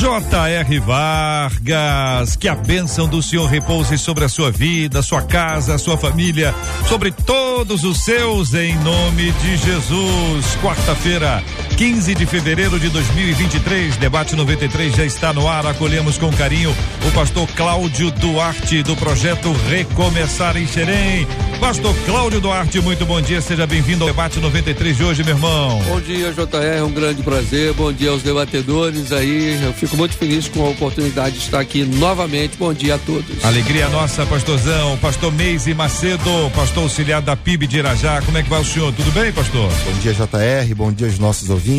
J.R. Vargas, que a bênção do Senhor repouse sobre a sua vida, sua casa, sua família, sobre todos os seus, em nome de Jesus. Quarta-feira, 15 de fevereiro de 2023, debate 93 já está no ar. Acolhemos com carinho o pastor Cláudio Duarte, do projeto Recomeçar em Xerém. Pastor Cláudio Duarte, muito bom dia, seja bem-vindo ao debate 93 de hoje, meu irmão. Bom dia, JR, é um grande prazer. Bom dia aos debatedores aí. Eu fico muito feliz com a oportunidade de estar aqui novamente. Bom dia a todos. Alegria nossa, pastorzão. Pastor Meise Macedo, pastor auxiliar da PIB de Irajá. Como é que vai o senhor? Tudo bem, pastor? Bom dia, JR. Bom dia aos nossos ouvintes.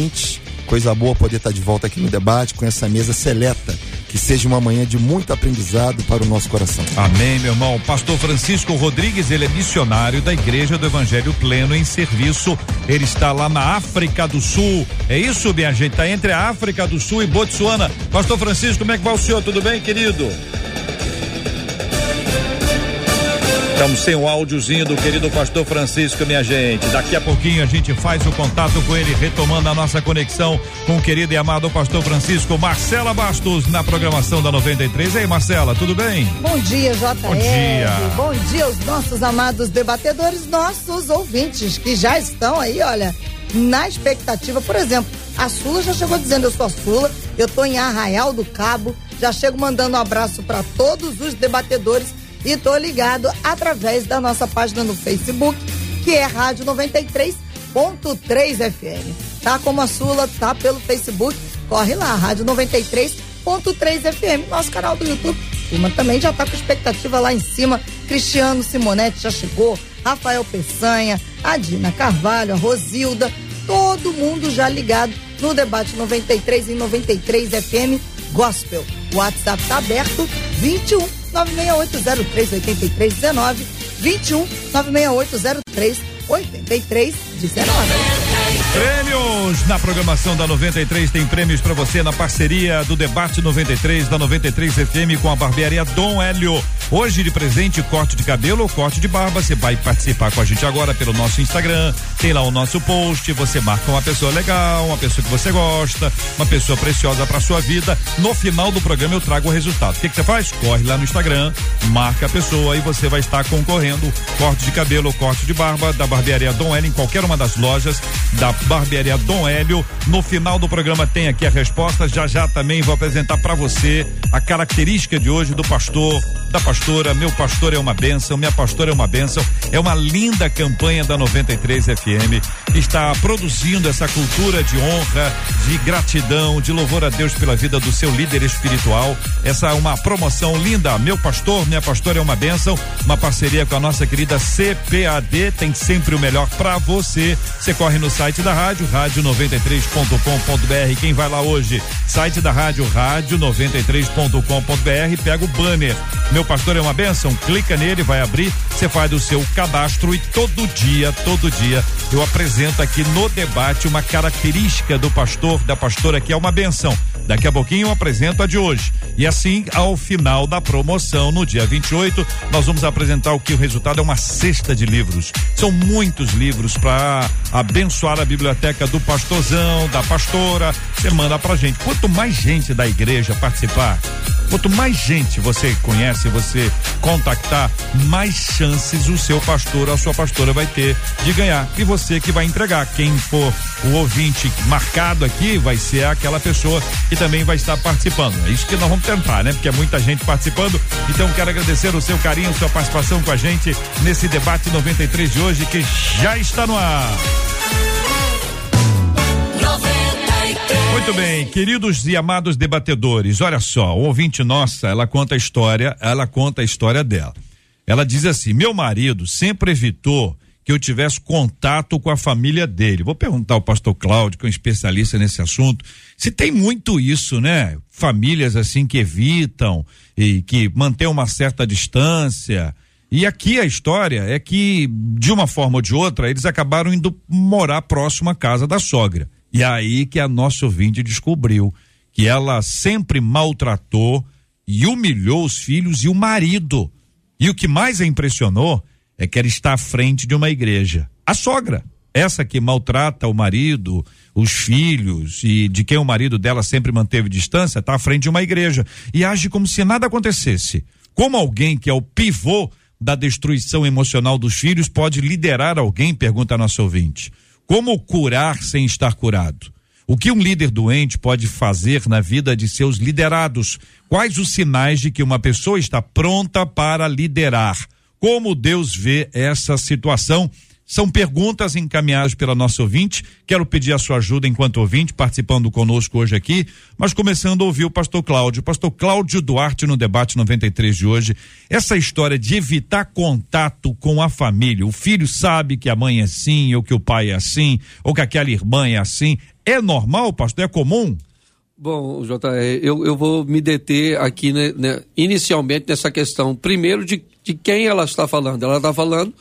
Coisa boa poder estar de volta aqui no debate com essa mesa seleta que seja uma manhã de muito aprendizado para o nosso coração. Amém, meu irmão. Pastor Francisco Rodrigues, ele é missionário da Igreja do Evangelho Pleno em serviço. Ele está lá na África do Sul. É isso, minha gente? Está entre a África do Sul e Botsuana. Pastor Francisco, como é que vai o senhor? Tudo bem, querido? Estamos sem o áudiozinho do querido pastor Francisco, minha gente. Daqui a pouquinho a gente faz o contato com ele, retomando a nossa conexão com o querido e amado pastor Francisco. Marcela Bastos, na programação da 93. Ei, Marcela, tudo bem? Bom dia, JR. Bom dia. Bom dia aos nossos amados debatedores, nossos ouvintes, que já estão aí, olha, na expectativa. Por exemplo, a Sula já chegou dizendo: Eu sou a Sula, eu tô em Arraial do Cabo. Já chego mandando um abraço para todos os debatedores e tô ligado através da nossa página no Facebook, que é Rádio 93.3 FM. Tá como a Sula, tá pelo Facebook, corre lá, Rádio 93.3 FM, nosso canal do YouTube. Turma também já tá com expectativa lá em cima. Cristiano Simonetti já chegou, Rafael Peçanha, a Dina Carvalho, a Rosilda, todo mundo já ligado no debate 93 e 93 FM Gospel. O WhatsApp tá aberto 21 968038319 21 96803 8319. Prêmios na programação da 93 tem prêmios para você na parceria do debate 93 da 93 FM com a barbearia Dom Hélio. Hoje de presente corte de cabelo ou corte de barba. Você vai participar com a gente agora pelo nosso Instagram. Tem lá o nosso post. Você marca uma pessoa legal, uma pessoa que você gosta, uma pessoa preciosa para sua vida. No final do programa eu trago o resultado. O que, você faz? Corre lá no Instagram, marca a pessoa e você vai estar concorrendo corte de cabelo ou corte de barba da barbearia Dom Hélio em qualquer uma das lojas da barbearia Dom Hélio. No final do programa tem aqui a resposta. Já já também vou apresentar para você a característica de hoje do pastor, da pastora. Meu pastor é uma bênção, minha pastora é uma bênção. É uma linda campanha da 93 FM. Está produzindo essa cultura de honra, de gratidão, de louvor a Deus pela vida do seu líder espiritual. Essa é uma promoção linda. Meu pastor, minha pastora é uma bênção. Uma parceria com a nossa querida CPAD. Tem sempre o melhor para você. Você corre no site da rádio, rádio93.com.br. Quem vai lá hoje? Site da rádio, rádio93.com.br. Pega o banner. Meu pastor é uma benção? Clica nele, vai abrir. Você faz o seu cadastro e todo dia, todo dia, eu apresento aqui no debate uma característica do pastor, da pastora que é uma benção. Daqui a pouquinho eu apresento a de hoje. E assim, ao final da promoção, no dia 28, nós vamos apresentar o que o resultado é uma cesta de livros. São muitos livros para abençoar a biblioteca do pastorzão, da pastora. Você manda pra gente. Quanto mais gente da igreja participar, quanto mais gente você conhece, você contactar, mais chances o seu pastor a sua pastora vai ter de ganhar. E você que vai entregar. Quem for o ouvinte marcado aqui vai ser aquela pessoa que também vai estar participando. É isso que nós vamos tentar, né? Porque é muita gente participando. Então quero agradecer o seu carinho, sua participação com a gente nesse debate 93 de hoje que já está no ar. Muito bem, queridos e amados debatedores, olha só, o ouvinte nossa, ela conta a história, ela conta a história dela. Ela diz assim: meu marido sempre evitou que eu tivesse contato com a família dele. Vou perguntar ao pastor Cláudio, que é um especialista nesse assunto, se tem muito isso, né? Famílias assim que evitam e que mantêm uma certa distância. E aqui a história é que, de uma forma ou de outra, eles acabaram indo morar próximo à casa da sogra. E é aí que a nossa ouvinte descobriu que ela sempre maltratou e humilhou os filhos e o marido. E o que mais a impressionou é que ela está à frente de uma igreja. A sogra, essa que maltrata o marido, os filhos e de quem o marido dela sempre manteve distância, está à frente de uma igreja e age como se nada acontecesse. Como alguém que é o pivô da destruição emocional dos filhos pode liderar alguém? Pergunta a nossa ouvinte. Como curar sem estar curado? O que um líder doente pode fazer na vida de seus liderados? Quais os sinais de que uma pessoa está pronta para liderar? Como Deus vê essa situação? São perguntas encaminhadas pela nossa ouvinte. Quero pedir a sua ajuda enquanto ouvinte, participando conosco hoje aqui, mas começando a ouvir o pastor Cláudio. Pastor Cláudio Duarte no debate 93 de hoje. Essa história de evitar contato com a família. O filho sabe que a mãe é assim, ou que o pai é assim, ou que aquela irmã é assim. É normal, pastor? É comum? Bom, JR, eu, eu vou me deter aqui, né, né, inicialmente, nessa questão. Primeiro, de, de quem ela está falando. Ela está falando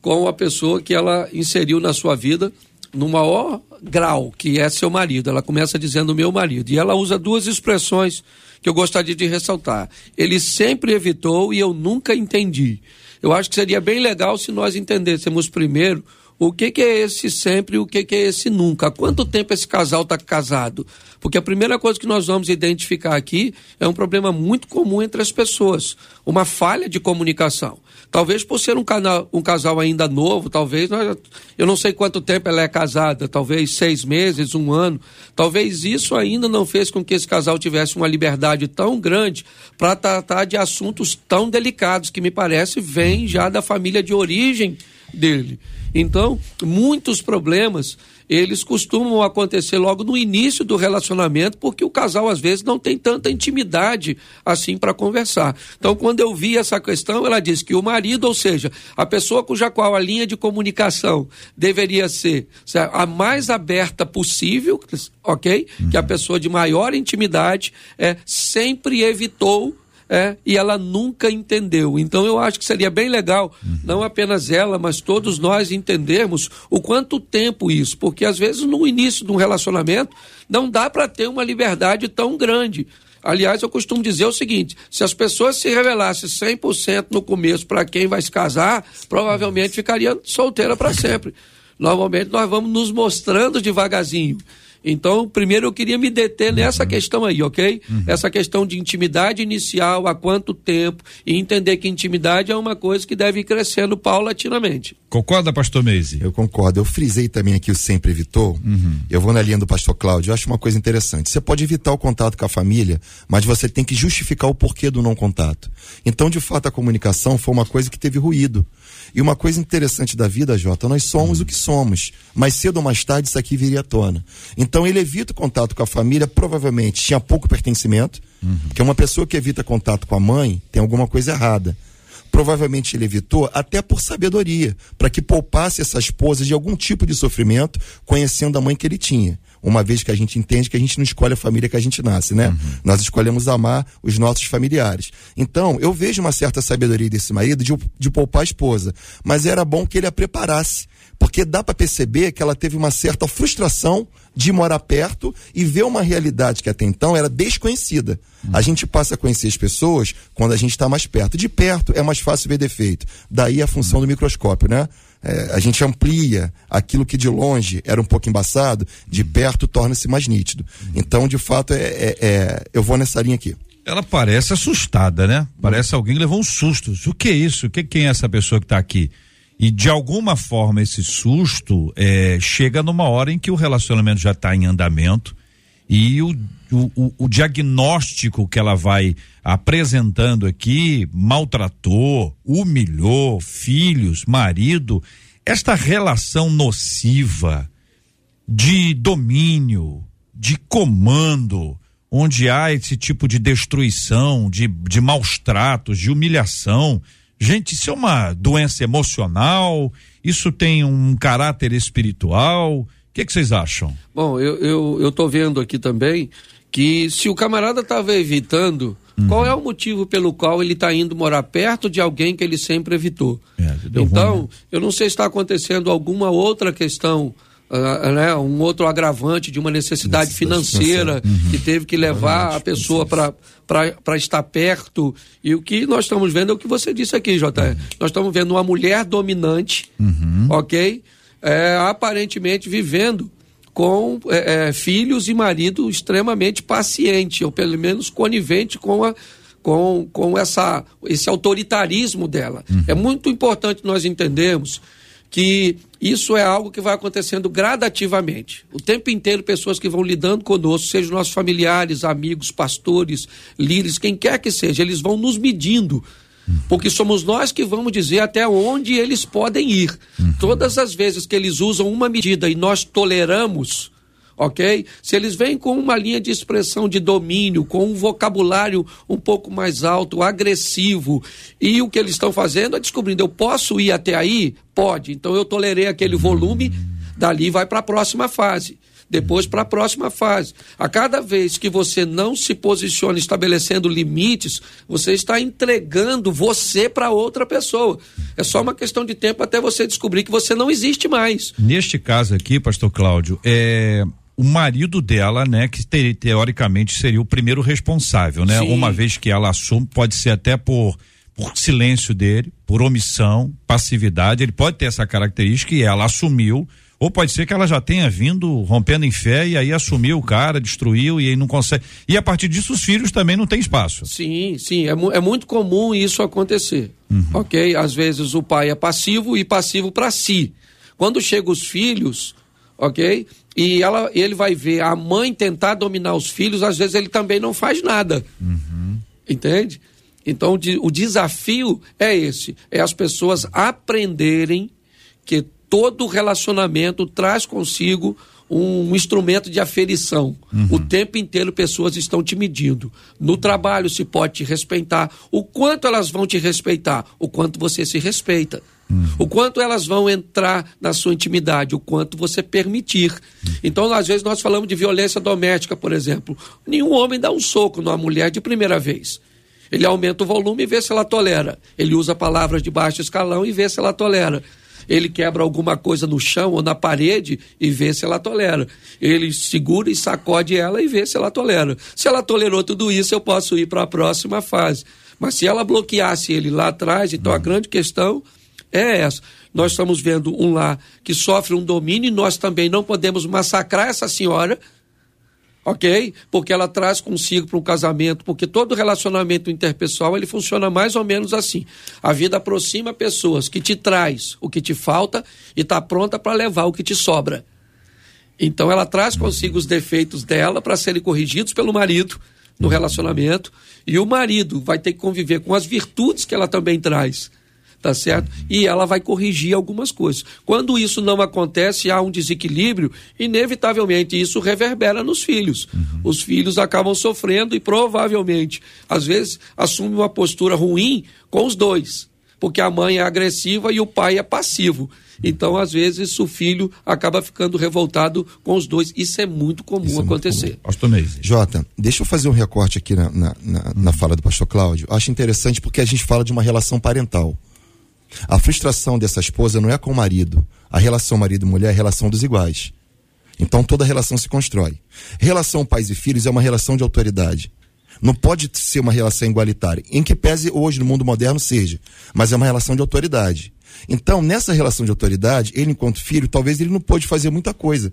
com a pessoa que ela inseriu na sua vida no maior grau, que é seu marido. Ela começa dizendo meu marido. E ela usa duas expressões que eu gostaria de ressaltar. Ele sempre evitou e eu nunca entendi. Eu acho que seria bem legal se nós entendêssemos primeiro o que, que é esse sempre e o que, que é esse nunca. Há quanto tempo esse casal está casado? Porque a primeira coisa que nós vamos identificar aqui é um problema muito comum entre as pessoas, uma falha de comunicação. Talvez por ser um, canal, um casal ainda novo, talvez, eu não sei quanto tempo ela é casada, talvez seis meses, um ano. Talvez isso ainda não fez com que esse casal tivesse uma liberdade tão grande para tratar de assuntos tão delicados, que me parece vem já da família de origem dele. Então, muitos problemas eles costumam acontecer logo no início do relacionamento, porque o casal às vezes não tem tanta intimidade assim para conversar. Então, quando eu vi essa questão, ela disse que o marido, ou seja, a pessoa cuja qual a linha de comunicação deveria ser a mais aberta possível, ok? Uhum. Que a pessoa de maior intimidade é, sempre evitou é, e ela nunca entendeu. Então eu acho que seria bem legal, uhum. não apenas ela, mas todos nós entendermos o quanto tempo isso, porque às vezes no início de um relacionamento não dá para ter uma liberdade tão grande. Aliás, eu costumo dizer o seguinte: se as pessoas se revelassem 100% no começo para quem vai se casar, provavelmente ficaria solteira para sempre. Normalmente nós vamos nos mostrando devagarzinho. Então, primeiro eu queria me deter nessa uhum. questão aí, ok? Uhum. Essa questão de intimidade inicial, há quanto tempo, e entender que intimidade é uma coisa que deve ir crescendo paulatinamente. Concorda, pastor Meise? Eu concordo. Eu frisei também aqui o sempre evitou. Uhum. Eu vou na linha do pastor Cláudio. Eu acho uma coisa interessante. Você pode evitar o contato com a família, mas você tem que justificar o porquê do não contato. Então, de fato, a comunicação foi uma coisa que teve ruído. E uma coisa interessante da vida, Jota, nós somos o que somos. Mais cedo ou mais tarde isso aqui viria à tona. Então ele evita o contato com a família, provavelmente tinha pouco pertencimento, uhum. porque uma pessoa que evita contato com a mãe tem alguma coisa errada. Provavelmente ele evitou até por sabedoria, para que poupasse essa esposa de algum tipo de sofrimento, conhecendo a mãe que ele tinha uma vez que a gente entende que a gente não escolhe a família que a gente nasce, né? Uhum. Nós escolhemos amar os nossos familiares. Então, eu vejo uma certa sabedoria desse marido de, de poupar a esposa, mas era bom que ele a preparasse, porque dá para perceber que ela teve uma certa frustração de morar perto e ver uma realidade que até então era desconhecida. A gente passa a conhecer as pessoas quando a gente está mais perto. De perto é mais fácil ver defeito. Daí a função do microscópio, né? é, a gente amplia aquilo que de longe era um pouco embaçado, de perto torna-se mais nítido. Então, de fato, é, é, é, eu vou nessa linha aqui. Ela parece assustada, né? Parece alguém levou um susto. O que é isso? Que quem é essa pessoa que está aqui? E de alguma forma esse susto é, chega numa hora em que o relacionamento já está em andamento e o, o, o, diagnóstico que ela vai apresentando aqui maltratou, humilhou filhos, marido, esta relação nociva de domínio, de comando, onde há esse tipo de destruição, de, de maus tratos, de humilhação, Gente, isso é uma doença emocional? Isso tem um caráter espiritual? O que, que vocês acham? Bom, eu, eu, eu tô vendo aqui também que se o camarada estava evitando, uhum. qual é o motivo pelo qual ele está indo morar perto de alguém que ele sempre evitou? É, então, ruim, né? eu não sei se está acontecendo alguma outra questão Uh, né, um outro agravante de uma necessidade financeira uhum. que teve que levar a pessoa para estar perto. E o que nós estamos vendo é o que você disse aqui, JR. Uhum. Nós estamos vendo uma mulher dominante, uhum. ok? É, aparentemente vivendo com é, é, filhos e marido extremamente paciente, ou pelo menos conivente com a, com, com essa, esse autoritarismo dela. Uhum. É muito importante nós entendermos que isso é algo que vai acontecendo gradativamente. O tempo inteiro, pessoas que vão lidando conosco, sejam nossos familiares, amigos, pastores, líderes, quem quer que seja, eles vão nos medindo. Porque somos nós que vamos dizer até onde eles podem ir. Uhum. Todas as vezes que eles usam uma medida e nós toleramos, ok? Se eles vêm com uma linha de expressão de domínio, com um vocabulário um pouco mais alto, agressivo, e o que eles estão fazendo é descobrindo, eu posso ir até aí? Pode. Então eu tolerei aquele volume, dali vai para a próxima fase depois para a próxima fase. A cada vez que você não se posiciona estabelecendo limites, você está entregando você para outra pessoa. É só uma questão de tempo até você descobrir que você não existe mais. Neste caso aqui, pastor Cláudio, é o marido dela, né, que te, teoricamente seria o primeiro responsável, né? Sim. Uma vez que ela assume, pode ser até por por silêncio dele, por omissão, passividade, ele pode ter essa característica e ela assumiu, ou pode ser que ela já tenha vindo rompendo em fé e aí assumiu o cara, destruiu e aí não consegue. E a partir disso os filhos também não têm espaço. Sim, sim, é, é muito comum isso acontecer. Uhum. Ok? Às vezes o pai é passivo e passivo para si. Quando chegam os filhos, ok? E ela, ele vai ver a mãe tentar dominar os filhos, às vezes ele também não faz nada. Uhum. Entende? Então o desafio é esse: é as pessoas aprenderem que todo relacionamento traz consigo um instrumento de aferição. Uhum. O tempo inteiro pessoas estão te medindo. No trabalho se pode te respeitar. O quanto elas vão te respeitar? O quanto você se respeita. Uhum. O quanto elas vão entrar na sua intimidade, o quanto você permitir. Uhum. Então, às vezes, nós falamos de violência doméstica, por exemplo. Nenhum homem dá um soco numa mulher de primeira vez. Ele aumenta o volume e vê se ela tolera. Ele usa palavras de baixo escalão e vê se ela tolera. Ele quebra alguma coisa no chão ou na parede e vê se ela tolera. Ele segura e sacode ela e vê se ela tolera. Se ela tolerou tudo isso, eu posso ir para a próxima fase. Mas se ela bloqueasse ele lá atrás, então a grande questão é essa. Nós estamos vendo um lá que sofre um domínio e nós também não podemos massacrar essa senhora, ok? Porque ela traz consigo para um casamento, porque todo relacionamento interpessoal ele funciona mais ou menos assim. A vida aproxima pessoas que te traz o que te falta e está pronta para levar o que te sobra. Então ela traz consigo os defeitos dela para serem corrigidos pelo marido no relacionamento e o marido vai ter que conviver com as virtudes que ela também traz tá certo? E ela vai corrigir algumas coisas. Quando isso não acontece, há um desequilíbrio, inevitavelmente isso reverbera nos filhos. Uhum. Os filhos acabam sofrendo e provavelmente, às vezes, assumem uma postura ruim com os dois, porque a mãe é agressiva e o pai é passivo. Então, às vezes, o filho acaba ficando revoltado com os dois. Isso é muito comum Isso acontecer. É muito Jota, deixa eu fazer um recorte aqui na, na, na, hum. na fala do pastor Cláudio. Acho interessante porque a gente fala de uma relação parental. A frustração dessa esposa não é com o marido. A relação marido-mulher é a relação dos iguais. Então toda relação se constrói. Relação pais e filhos é uma relação de autoridade. Não pode ser uma relação igualitária. Em que pese hoje no mundo moderno seja, mas é uma relação de autoridade. Então, nessa relação de autoridade, ele, enquanto filho, talvez ele não pôde fazer muita coisa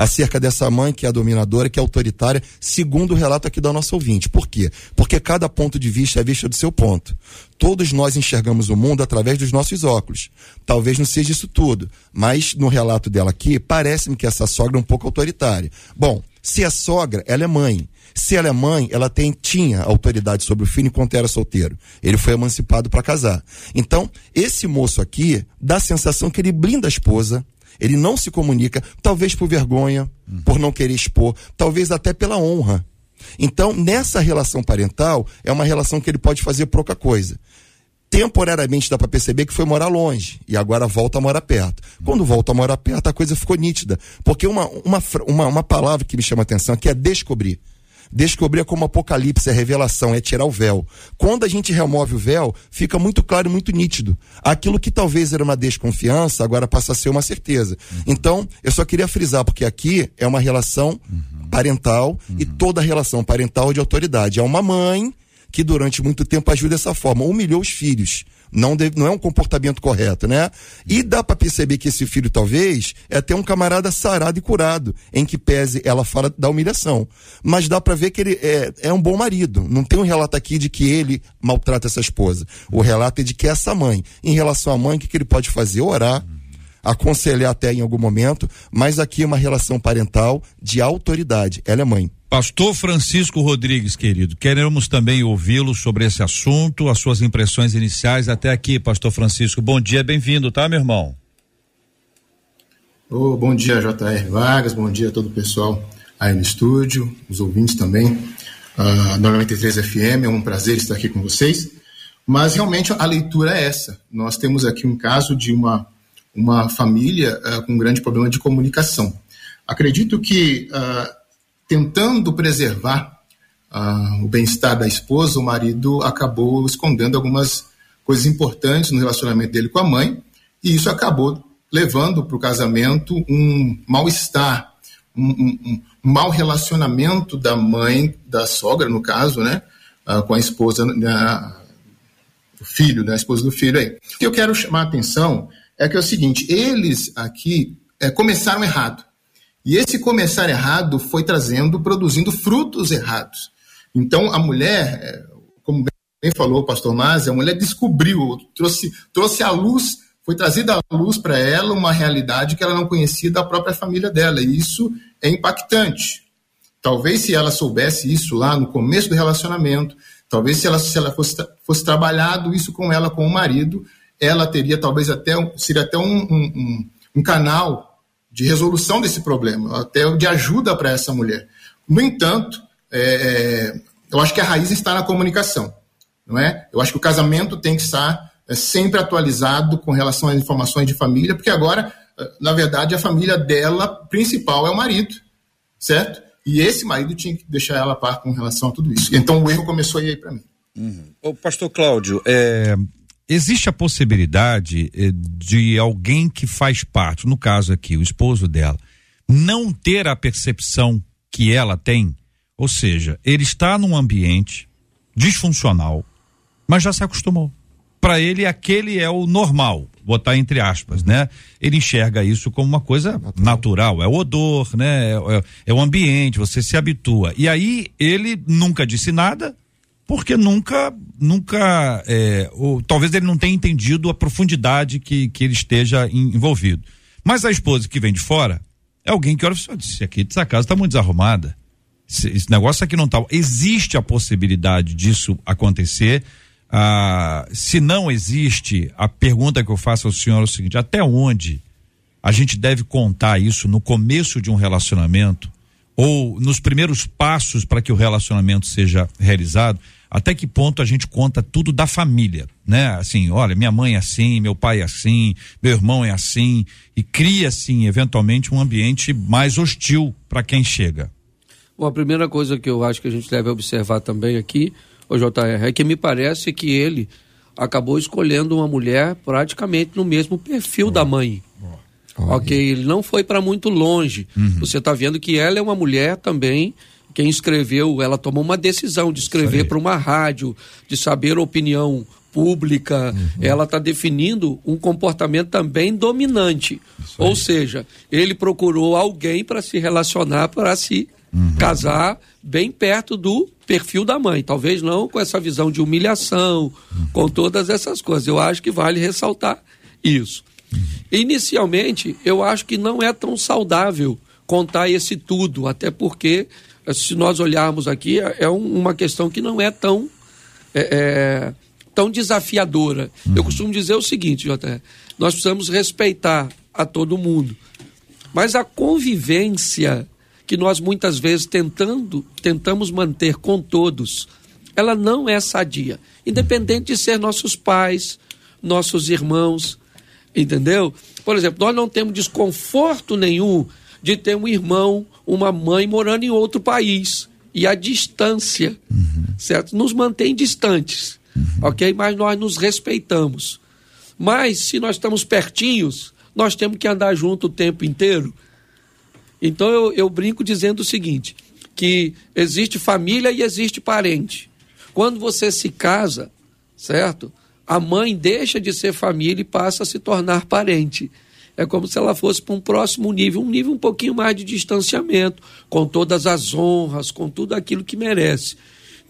acerca dessa mãe que é dominadora, que é autoritária, segundo o relato aqui da nossa ouvinte. Por quê? Porque cada ponto de vista é vista do seu ponto. Todos nós enxergamos o mundo através dos nossos óculos. Talvez não seja isso tudo, mas no relato dela aqui, parece-me que essa sogra é um pouco autoritária. Bom, se é sogra, ela é mãe. Se ela é mãe, ela tem, tinha autoridade sobre o filho enquanto era solteiro. Ele foi emancipado para casar. Então, esse moço aqui dá a sensação que ele blinda a esposa, ele não se comunica, talvez por vergonha, por não querer expor, talvez até pela honra. Então, nessa relação parental, é uma relação que ele pode fazer pouca coisa. temporariamente dá para perceber que foi morar longe e agora volta a morar perto. Quando volta a morar perto, a coisa ficou nítida. Porque uma, uma, uma, uma palavra que me chama a atenção aqui é descobrir. Descobrir é como apocalipse, é revelação, é tirar o véu. Quando a gente remove o véu, fica muito claro e muito nítido. Aquilo que talvez era uma desconfiança, agora passa a ser uma certeza. Então, eu só queria frisar, porque aqui é uma relação parental e toda relação parental é de autoridade. É uma mãe que durante muito tempo ajuda dessa forma, humilhou os filhos. Não, deve, não é um comportamento correto, né? E dá para perceber que esse filho, talvez, é até um camarada sarado e curado, em que pese ela fala da humilhação. Mas dá para ver que ele é, é um bom marido. Não tem um relato aqui de que ele maltrata essa esposa. O relato é de que essa mãe, em relação à mãe, o que, que ele pode fazer? Orar aconselhar até em algum momento, mas aqui é uma relação parental de autoridade. Ela é mãe. Pastor Francisco Rodrigues, querido, queremos também ouvi-lo sobre esse assunto, as suas impressões iniciais até aqui, Pastor Francisco. Bom dia, bem-vindo, tá, meu irmão? Oh, bom dia, J.R. Vargas, bom dia a todo o pessoal aí no estúdio, os ouvintes também. Uh, 93 FM, é um prazer estar aqui com vocês. Mas realmente a leitura é essa. Nós temos aqui um caso de uma uma família uh, com um grande problema de comunicação. Acredito que, uh, tentando preservar uh, o bem-estar da esposa, o marido acabou escondendo algumas coisas importantes no relacionamento dele com a mãe, e isso acabou levando para o casamento um mal-estar, um, um, um, mau relacionamento da mãe, da sogra, no caso, né, com a esposa, né, o filho, né, a esposa do filho aí. O que eu quero chamar a atenção é que é o seguinte: eles aqui é, começaram errado. E esse começar errado foi trazendo, produzindo frutos errados. Então, a mulher, é, como bem falou o pastor Masi, a mulher descobriu, trouxe, trouxe à luz, foi trazida à luz para ela uma realidade que ela não conhecia da própria família dela. E isso é impactante. Talvez se ela soubesse isso lá no começo do relacionamento, talvez se ela, se ela fosse, fosse trabalhado isso com ela, com o marido, ela teria talvez até seria até um, um, um canal de resolução desse problema, até de ajuda para essa mulher. No entanto, é, é, eu acho que a raiz está na comunicação, não é? Eu acho que o casamento tem que estar é, sempre atualizado com relação às informações de família, porque agora, é, na verdade, a família dela principal é o marido, certo? E esse marido tinha que deixar ela a par com relação a tudo isso. Então o erro começou aí para mim. Uhum. Ô, pastor Cláudio, é, Existe a possibilidade eh, de alguém que faz parte, no caso aqui, o esposo dela, não ter a percepção que ela tem? Ou seja, ele está num ambiente disfuncional, mas já se acostumou. Para ele, aquele é o normal, botar entre aspas, né? Ele enxerga isso como uma coisa natural, natural é o odor, né? É, é, o ambiente, você se habitua. E aí ele nunca disse nada, porque nunca, nunca, é, ou, talvez ele não tenha entendido a profundidade que, que ele esteja em, envolvido. Mas a esposa que vem de fora é alguém que olha e disse, aqui essa casa está muito desarrumada. Esse, esse, negócio aqui não está. Existe a possibilidade disso acontecer. Ah, se não existe, a pergunta que eu faço ao senhor é o seguinte: até onde a gente deve contar isso no começo de um relacionamento? Ou nos primeiros passos para que o relacionamento seja realizado? Até que ponto a gente conta tudo da família, né? Assim, olha, minha mãe é assim, meu pai é assim, meu irmão é assim, e cria, assim, eventualmente um ambiente mais hostil para quem chega. Bom, a primeira coisa que eu acho que a gente deve observar também aqui, o JR, é que me parece que ele acabou escolhendo uma mulher praticamente no mesmo perfil oh. da mãe. Oh. Ok, ele não foi para muito longe. Uhum. Você está vendo que ela é uma mulher também quem escreveu, ela tomou uma decisão de escrever para uma rádio, de saber a opinião pública, uhum. ela está definindo um comportamento também dominante. Ou seja, ele procurou alguém para se relacionar, para se uhum. casar bem perto do perfil da mãe. Talvez não com essa visão de humilhação, uhum. com todas essas coisas. Eu acho que vale ressaltar isso. Uhum. Inicialmente, eu acho que não é tão saudável contar esse tudo, até porque se nós olharmos aqui, é, é uma questão que não é tão, é, é, tão desafiadora. Uhum. Eu costumo dizer o seguinte, Jota, nós precisamos respeitar a todo mundo. Mas a convivência que nós muitas vezes tentando, tentamos manter com todos, ela não é sadia. Independente de ser nossos pais, nossos irmãos, entendeu? Por exemplo, nós não temos desconforto nenhum de ter um irmão, uma mãe morando em outro país. E a distância, uhum. certo? Nos mantém distantes, uhum. ok? Mas nós nos respeitamos. Mas se nós estamos pertinhos, nós temos que andar junto o tempo inteiro. Então eu, eu brinco dizendo o seguinte: que existe família e existe parente. Quando você se casa, certo? A mãe deixa de ser família e passa a se tornar parente é como se ela fosse para um próximo nível, um nível um pouquinho mais de distanciamento, com todas as honras, com tudo aquilo que merece.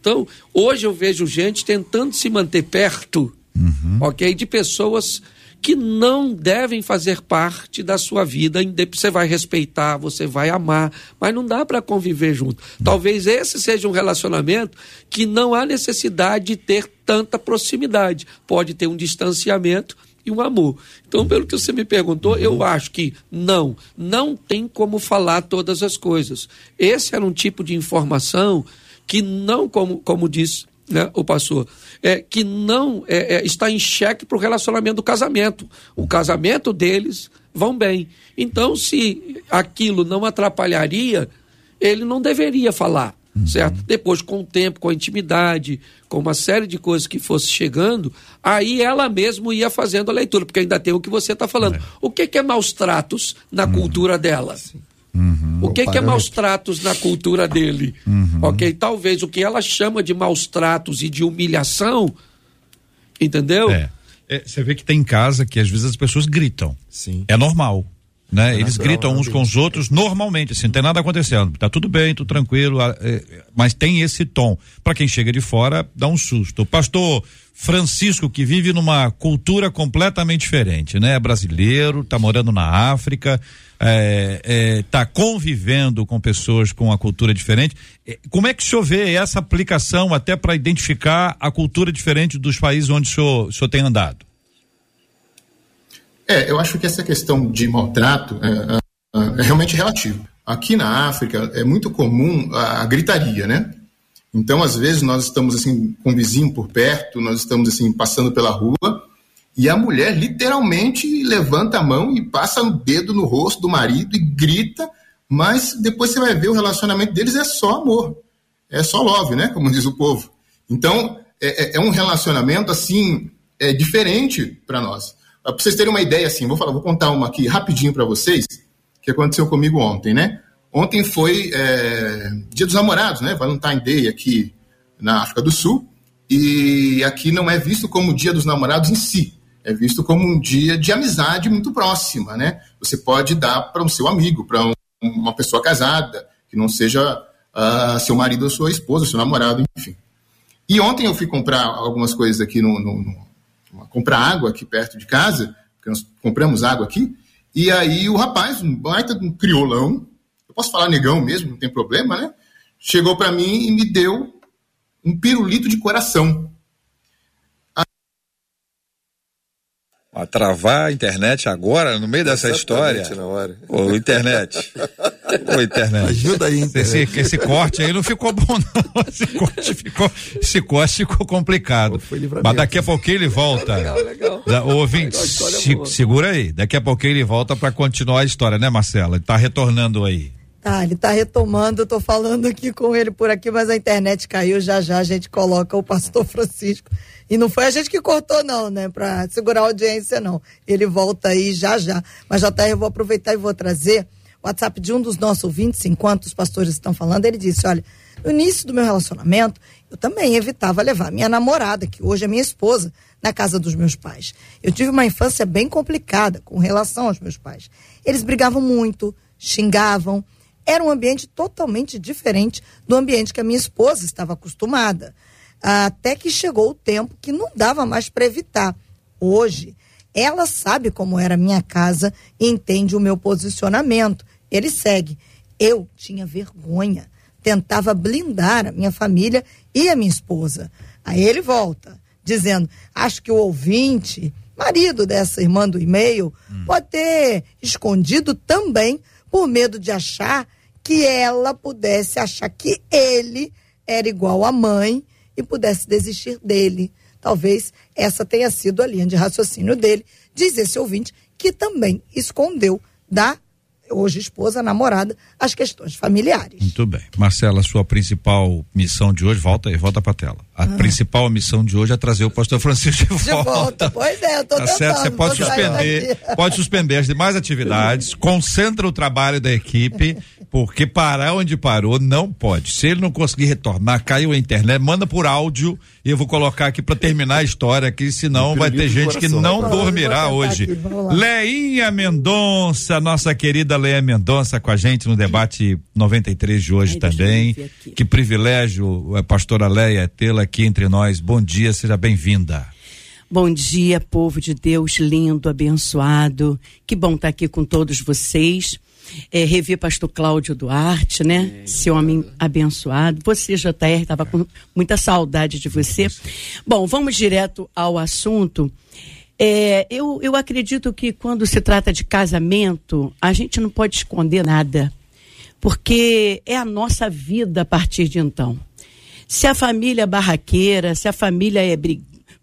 Então, hoje eu vejo gente tentando se manter perto, uhum. ok, de pessoas que não devem fazer parte da sua vida. Você vai respeitar, você vai amar, mas não dá para conviver junto. Talvez esse seja um relacionamento que não há necessidade de ter tanta proximidade. Pode ter um distanciamento e um amor. Então, pelo que você me perguntou, eu acho que não, não tem como falar todas as coisas. Esse era um tipo de informação que não, como, como disse né, o pastor, é, que não é, é, está em xeque para o relacionamento do casamento. O casamento deles vão bem. Então, se aquilo não atrapalharia, ele não deveria falar. Uhum. Certo? Depois, com o tempo, com a intimidade, com uma série de coisas que fosse chegando, aí ela mesmo ia fazendo a leitura, porque ainda tem o que você está falando. É. O que, que, é maus tratos na uhum. cultura dela? Uhum. O que, que, é maus tratos na cultura dele? Uhum. Ok? Talvez o que ela chama de maus tratos e de humilhação, entendeu? É. É, você vê que tem casa que às vezes as pessoas gritam. Sim. É normal né? É Eles gritam uns com os outros normalmente, assim, não tem nada acontecendo. Tá tudo bem, tudo tranquilo, é, mas tem esse tom. Para quem chega de fora, dá um susto. O pastor Francisco, que vive numa cultura completamente diferente, né? É brasileiro, tá morando na África, é, é, tá convivendo com pessoas com uma cultura diferente. É, como é que o senhor vê essa aplicação até para identificar a cultura diferente dos países onde o senhor, o senhor tem andado? É, eu acho que essa questão de maltrato é, é, é realmente relativo. Aqui na África é muito comum a, a, gritaria, né? Então, às vezes, nós estamos assim com um vizinho por perto, nós estamos assim passando pela rua e a mulher literalmente levanta a mão e passa o dedo no rosto do marido e grita, mas depois você vai ver o relacionamento deles é só amor, é só love, né? Como diz o povo. Então, é, é, é um relacionamento assim é diferente para nós. Para vocês terem uma ideia, assim, vou falar, vou contar uma aqui rapidinho para vocês, que aconteceu comigo ontem, né? Ontem foi é, Dia dos Namorados, né? Valentine Day aqui na África do Sul. E aqui não é visto como Dia dos Namorados em si, é visto como um dia de amizade muito próxima, né? Você pode dar para um seu amigo, para um, uma pessoa casada, que não seja uh, seu marido ou sua esposa, seu namorado, enfim. E ontem eu fui comprar algumas coisas aqui no, no, no comprar água aqui perto de casa, porque nós compramos água aqui, e aí o rapaz, um baita um criolão, eu posso falar negão mesmo, não tem problema, né? Chegou para mim e me deu um pirulito de coração. A travar a internet agora, no meio dessa história. Na hora. Ô, internet. Ô, internet. Ajuda aí, internet. Esse, esse corte aí não ficou bom, não. Esse corte ficou, esse corte ficou complicado. Pô, Mas daqui a pouquinho ele volta. Legal, legal. Da, ouvinte, se, segura aí. Daqui a pouquinho ele volta para continuar a história, né, Marcela? Ele tá retornando aí. Tá, ele tá retomando, eu tô falando aqui com ele por aqui, mas a internet caiu, já já a gente coloca o pastor Francisco e não foi a gente que cortou, não, né? Pra segurar a audiência, não. Ele volta aí já já. Mas, JR, eu vou aproveitar e vou trazer WhatsApp de um dos nossos ouvintes, enquanto os pastores estão falando. Ele disse: olha, no início do meu relacionamento, eu também evitava levar minha namorada, que hoje é minha esposa, na casa dos meus pais. Eu tive uma infância bem complicada com relação aos meus pais. Eles brigavam muito, xingavam. Era um ambiente totalmente diferente do ambiente que a minha esposa estava acostumada até que chegou o tempo que não dava mais para evitar. Hoje, ela sabe como era a minha casa e entende o meu posicionamento. Ele segue. Eu tinha vergonha, tentava blindar a minha família e a minha esposa. Aí ele volta, dizendo: acho que o ouvinte, marido dessa irmã do e-mail, hum. pode ter escondido também por medo de achar que ela pudesse achar que ele era igual à mãe e pudesse desistir dele. Talvez essa tenha sido a linha de raciocínio dele, diz esse ouvinte, que também escondeu da hoje esposa, namorada, as questões familiares. Muito bem. Marcela, sua principal missão de hoje, volta aí, volta pra tela. A ah. principal missão de hoje é trazer o pastor Francisco de volta. De volta, pois é, eu tô tá tentando, certo, você pode suspender, pode suspender as demais atividades, concentra o trabalho da equipe, porque parar onde parou não pode. Se ele não conseguir retornar, caiu a internet, manda por áudio e eu vou colocar aqui para terminar a história aqui, senão vai ter gente que não dormirá hoje. Leinha Mendonça, nossa querida Leia Mendonça com a gente no debate 93 de hoje Ai, também. Que privilégio, pastora Leia, tê-la aqui entre nós. Bom dia, seja bem-vinda. Bom dia, povo de Deus lindo, abençoado. Que bom estar aqui com todos vocês. É, rever pastor Cláudio Duarte, né? É, Seu homem abençoado. Você, JR, estava com muita saudade de você. Bom, vamos direto ao assunto. É, eu, eu acredito que quando se trata de casamento, a gente não pode esconder nada, porque é a nossa vida a partir de então. Se a família é barraqueira, se a família é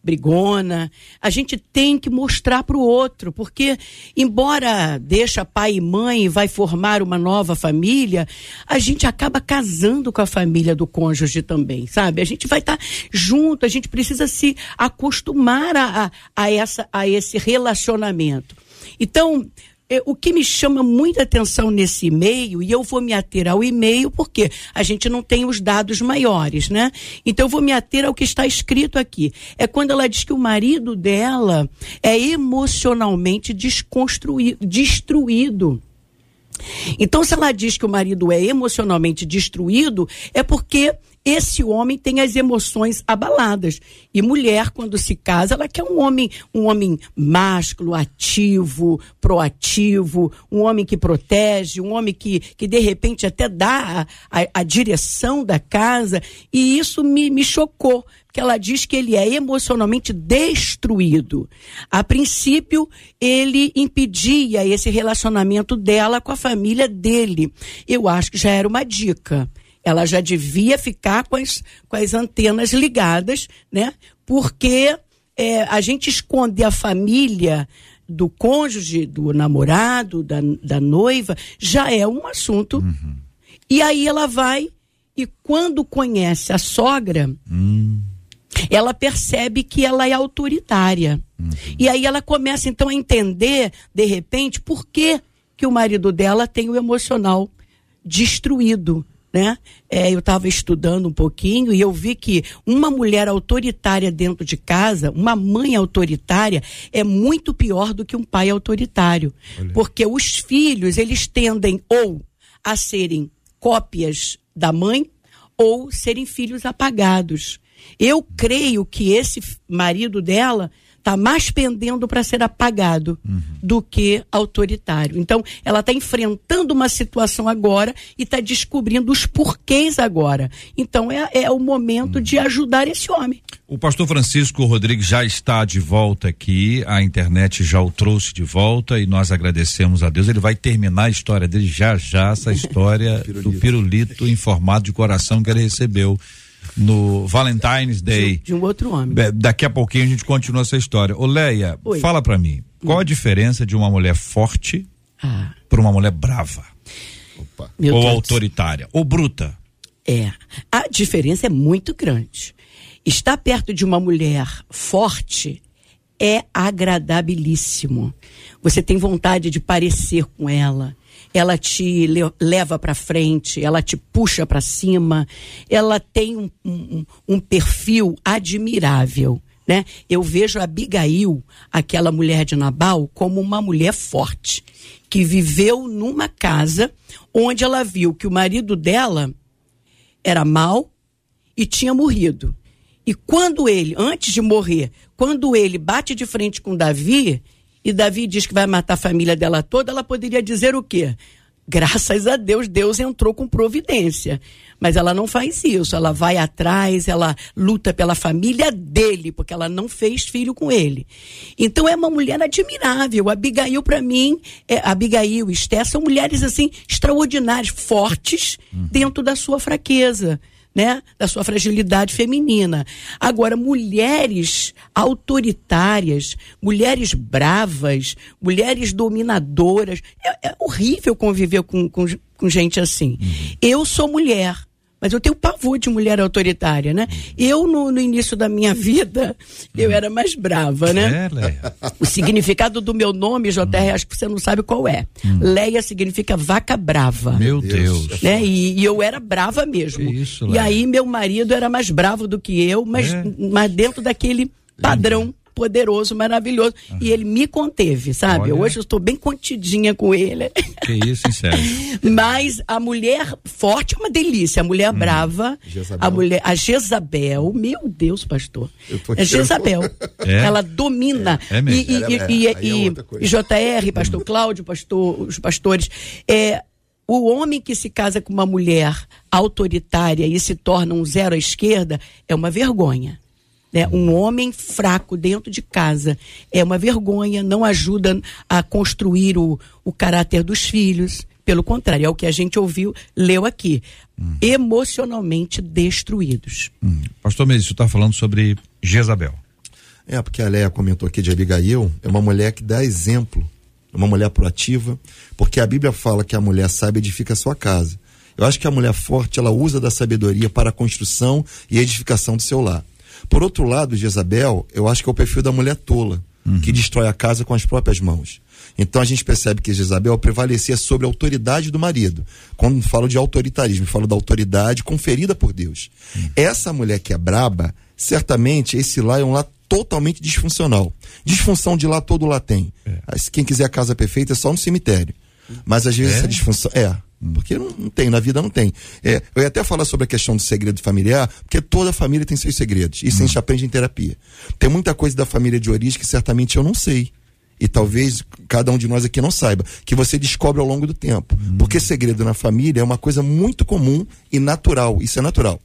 brigona. A gente tem que mostrar para o outro, porque embora deixa pai e mãe vai formar uma nova família, a gente acaba casando com a família do cônjuge também, sabe? A gente vai estar tá junto, a gente precisa se acostumar a, a, a, essa, a esse relacionamento. Então, é, o que me chama muita atenção nesse e-mail, e eu vou me ater ao e-mail porque a gente não tem os dados maiores, né? Então eu vou me ater ao que está escrito aqui. É quando ela diz que o marido dela é emocionalmente desconstruído, destruído. Então, se ela diz que o marido é emocionalmente destruído, é porque esse homem tem as emoções abaladas. E mulher, quando se casa, ela quer um homem, um homem másculo, ativo, proativo, um homem que protege, um homem que, que de repente até dá a, a, a direção da casa. E isso me, me chocou, porque ela diz que ele é emocionalmente destruído. A princípio, ele impedia esse relacionamento dela com a família dele. Eu acho que já era uma dica ela já devia ficar com as, com as antenas ligadas, né? Porque é, a gente esconder a família do cônjuge, do namorado, da, da noiva, já é um assunto. Uhum. E aí ela vai e quando conhece a sogra, uhum. ela percebe que ela é autoritária. Uhum. E aí ela começa então a entender, de repente, por que, que o marido dela tem o emocional destruído né? É, eu estava estudando um pouquinho e eu vi que uma mulher autoritária dentro de casa, uma mãe autoritária, é muito pior do que um pai autoritário. Olha. Porque os filhos, eles tendem ou a serem cópias da mãe ou serem filhos apagados. Eu creio que esse marido dela está mais pendendo para ser apagado uhum. do que autoritário. Então, ela está enfrentando uma situação agora e está descobrindo os porquês agora. Então, é, é o momento uhum. de ajudar esse homem. O pastor Francisco Rodrigues já está de volta aqui, a internet já o trouxe de volta e nós agradecemos a Deus. Ele vai terminar a história dele já já, essa história do pirulito informado de coração que ele recebeu no Valentine's Day. De, de um outro homem. Daqui a pouquinho a gente continua essa história. Oi. fala para mim, qual a diferença de uma mulher forte ah. para uma mulher brava? Opa. ou Deus. autoritária, ou bruta? É, a diferença é muito grande. Estar perto de uma mulher forte é agradabilíssimo. Você tem vontade de parecer com ela ela te leva para frente, ela te puxa para cima, ela tem um, um, um perfil admirável. Né? Eu vejo Abigail, aquela mulher de Nabal, como uma mulher forte, que viveu numa casa onde ela viu que o marido dela era mau e tinha morrido. E quando ele, antes de morrer, quando ele bate de frente com Davi, e Davi diz que vai matar a família dela toda, ela poderia dizer o quê? Graças a Deus, Deus entrou com providência. Mas ela não faz isso. Ela vai atrás, ela luta pela família dele, porque ela não fez filho com ele. Então é uma mulher admirável. Abigail, para mim, é, Abigail e Esther são mulheres assim extraordinárias, fortes uhum. dentro da sua fraqueza né, da sua fragilidade feminina. Agora, mulheres autoritárias, mulheres bravas, mulheres dominadoras, é, é horrível conviver com, com, com gente assim. Uhum. Eu sou mulher. Mas eu tenho pavor de mulher autoritária, né? Eu, no, no início da minha vida, eu era mais brava, né? É, Leia. O significado do meu nome, JR, hum. acho que você não sabe qual é. Hum. Leia significa vaca brava. Meu Deus. Né? E, e eu era brava mesmo. Isso, Leia. E aí meu marido era mais bravo do que eu, mas, é. mas dentro daquele padrão poderoso, maravilhoso. Uhum. E ele me conteve, sabe? Olha. Hoje eu estou bem contidinha com ele. Que isso, sério. Mas a mulher forte é uma delícia. A mulher hum. brava, Jezabel. a mulher, a Jezabel, meu Deus, pastor. É Jezabel. É? Ela domina. É, é mesmo. E, e, é, e, e, e JR, pastor Cláudio, pastor, os pastores, é, o homem que se casa com uma mulher autoritária e se torna um zero à esquerda é uma vergonha. Né? Um homem fraco dentro de casa é uma vergonha, não ajuda a construir o, o caráter dos filhos. Pelo contrário, é o que a gente ouviu, leu aqui. Hum. Emocionalmente destruídos. Hum. Pastor Messi, está falando sobre Jezabel. É, porque a Leia comentou aqui de Abigail, é uma mulher que dá exemplo, uma mulher proativa, porque a Bíblia fala que a mulher sabe edifica a sua casa. Eu acho que a mulher forte, ela usa da sabedoria para a construção e edificação do seu lar. Por outro lado, Jezabel, eu acho que é o perfil da mulher tola, uhum. que destrói a casa com as próprias mãos. Então a gente percebe que Jezabel prevalecia sobre a autoridade do marido. Quando falo de autoritarismo, falo da autoridade conferida por Deus. Uhum. Essa mulher que é braba, certamente esse lá é um lá totalmente disfuncional. Disfunção de lá todo lá tem. É. Quem quiser a casa perfeita é só no cemitério. Mas às vezes é? essa disfunção. É. Porque não, não, tem, na vida não tem. É, eu ia até falar sobre a questão do segredo familiar, porque toda família tem seus segredos. Isso hum. a gente aprende em terapia. Tem muita coisa da família de origem que certamente eu não sei. E talvez cada um de nós aqui não saiba, que você descobre ao longo do tempo. Hum. Porque segredo na família é uma coisa muito comum e natural. Isso é natural.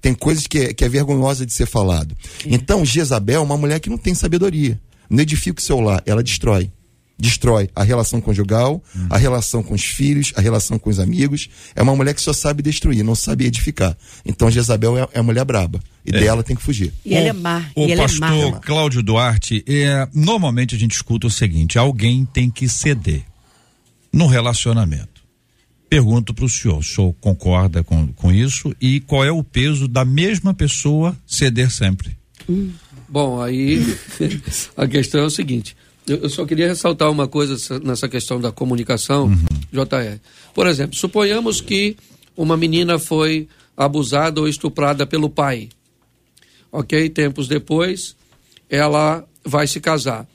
Tem coisas que é, que é vergonhosa de ser falado. Então, Jezabel é uma mulher que não tem sabedoria. Não edifica o seu lar, ela destrói destrói a relação conjugal, uhum. a relação com os filhos, a relação com os amigos. É uma mulher que só sabe destruir, não sabe edificar. Então Jezabel é, é a mulher braba. E é. dela tem que fugir. E ela é má. O e pastor é má. Cláudio Duarte, é, normalmente a gente escuta o seguinte: alguém tem que ceder no relacionamento. Pergunto para o senhor, o senhor concorda com, com isso? E qual é o peso da mesma pessoa ceder sempre? Hum. Bom, aí a questão é o seguinte: eu, só queria ressaltar uma coisa nessa questão da comunicação, uhum. JR. Por exemplo, suponhamos que uma menina foi abusada ou estuprada pelo pai. Ok? Tempos depois, ela vai se casar.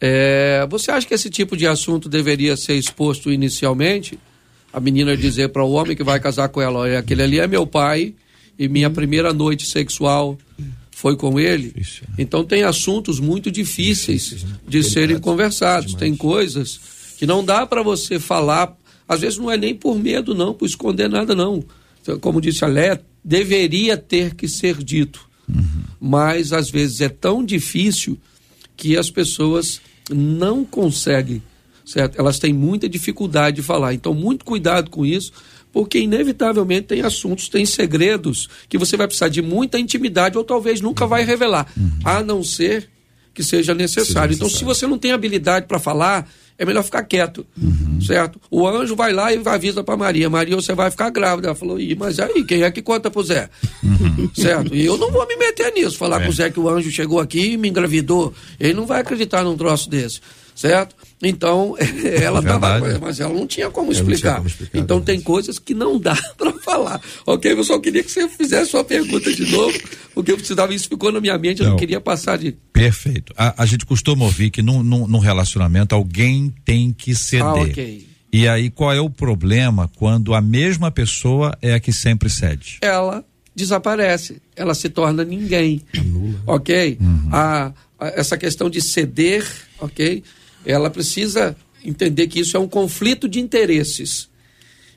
É, você acha que esse tipo de assunto deveria ser exposto inicialmente? A menina dizer para o homem que vai casar com ela: olha, aquele ali é meu pai e minha primeira noite sexual foi com ele. Difícil, né? Então tem assuntos muito difíceis, difíceis né? de serem conversados. Demais. Tem coisas que não dá para você falar. Às vezes não é nem por medo, não, por esconder nada, não. Como disse a Léa, deveria ter que ser dito. Uhum. Mas às vezes é tão difícil que as pessoas não conseguem, certo? Elas têm muita dificuldade de falar. Então, muito cuidado com isso, porque inevitavelmente tem assuntos, tem segredos que você vai precisar de muita intimidade ou talvez nunca vai revelar, uhum. a não ser que seja necessário. seja necessário. Então, se você não tem habilidade para falar, é melhor ficar quieto, uhum. certo? O anjo vai lá e avisa para Maria, Maria, você vai ficar grávida. Ela falou, Ih, mas aí, quem é que conta pro Zé? Uhum. Certo? E eu não vou me meter nisso, falar é. pro Zé que o anjo chegou aqui e me engravidou. Ele não vai acreditar num troço desse, certo? Então, ela é tava, mas ela não tinha como explicar. Tinha como explicar então, tem coisas que não dá para falar. Ok? Eu só queria que você fizesse sua pergunta de novo, porque eu precisava, isso ficou na minha mente, eu não, não queria passar de. Perfeito. A, a gente costuma ouvir que num, num, num, relacionamento alguém tem que ceder. Ah, ok. E aí, qual é o problema quando a mesma pessoa é a que sempre cede? Ela desaparece, ela se torna ninguém. Anula. Ok? Uhum. A, a, essa questão de ceder, ok? Ela precisa entender que isso é um conflito de interesses,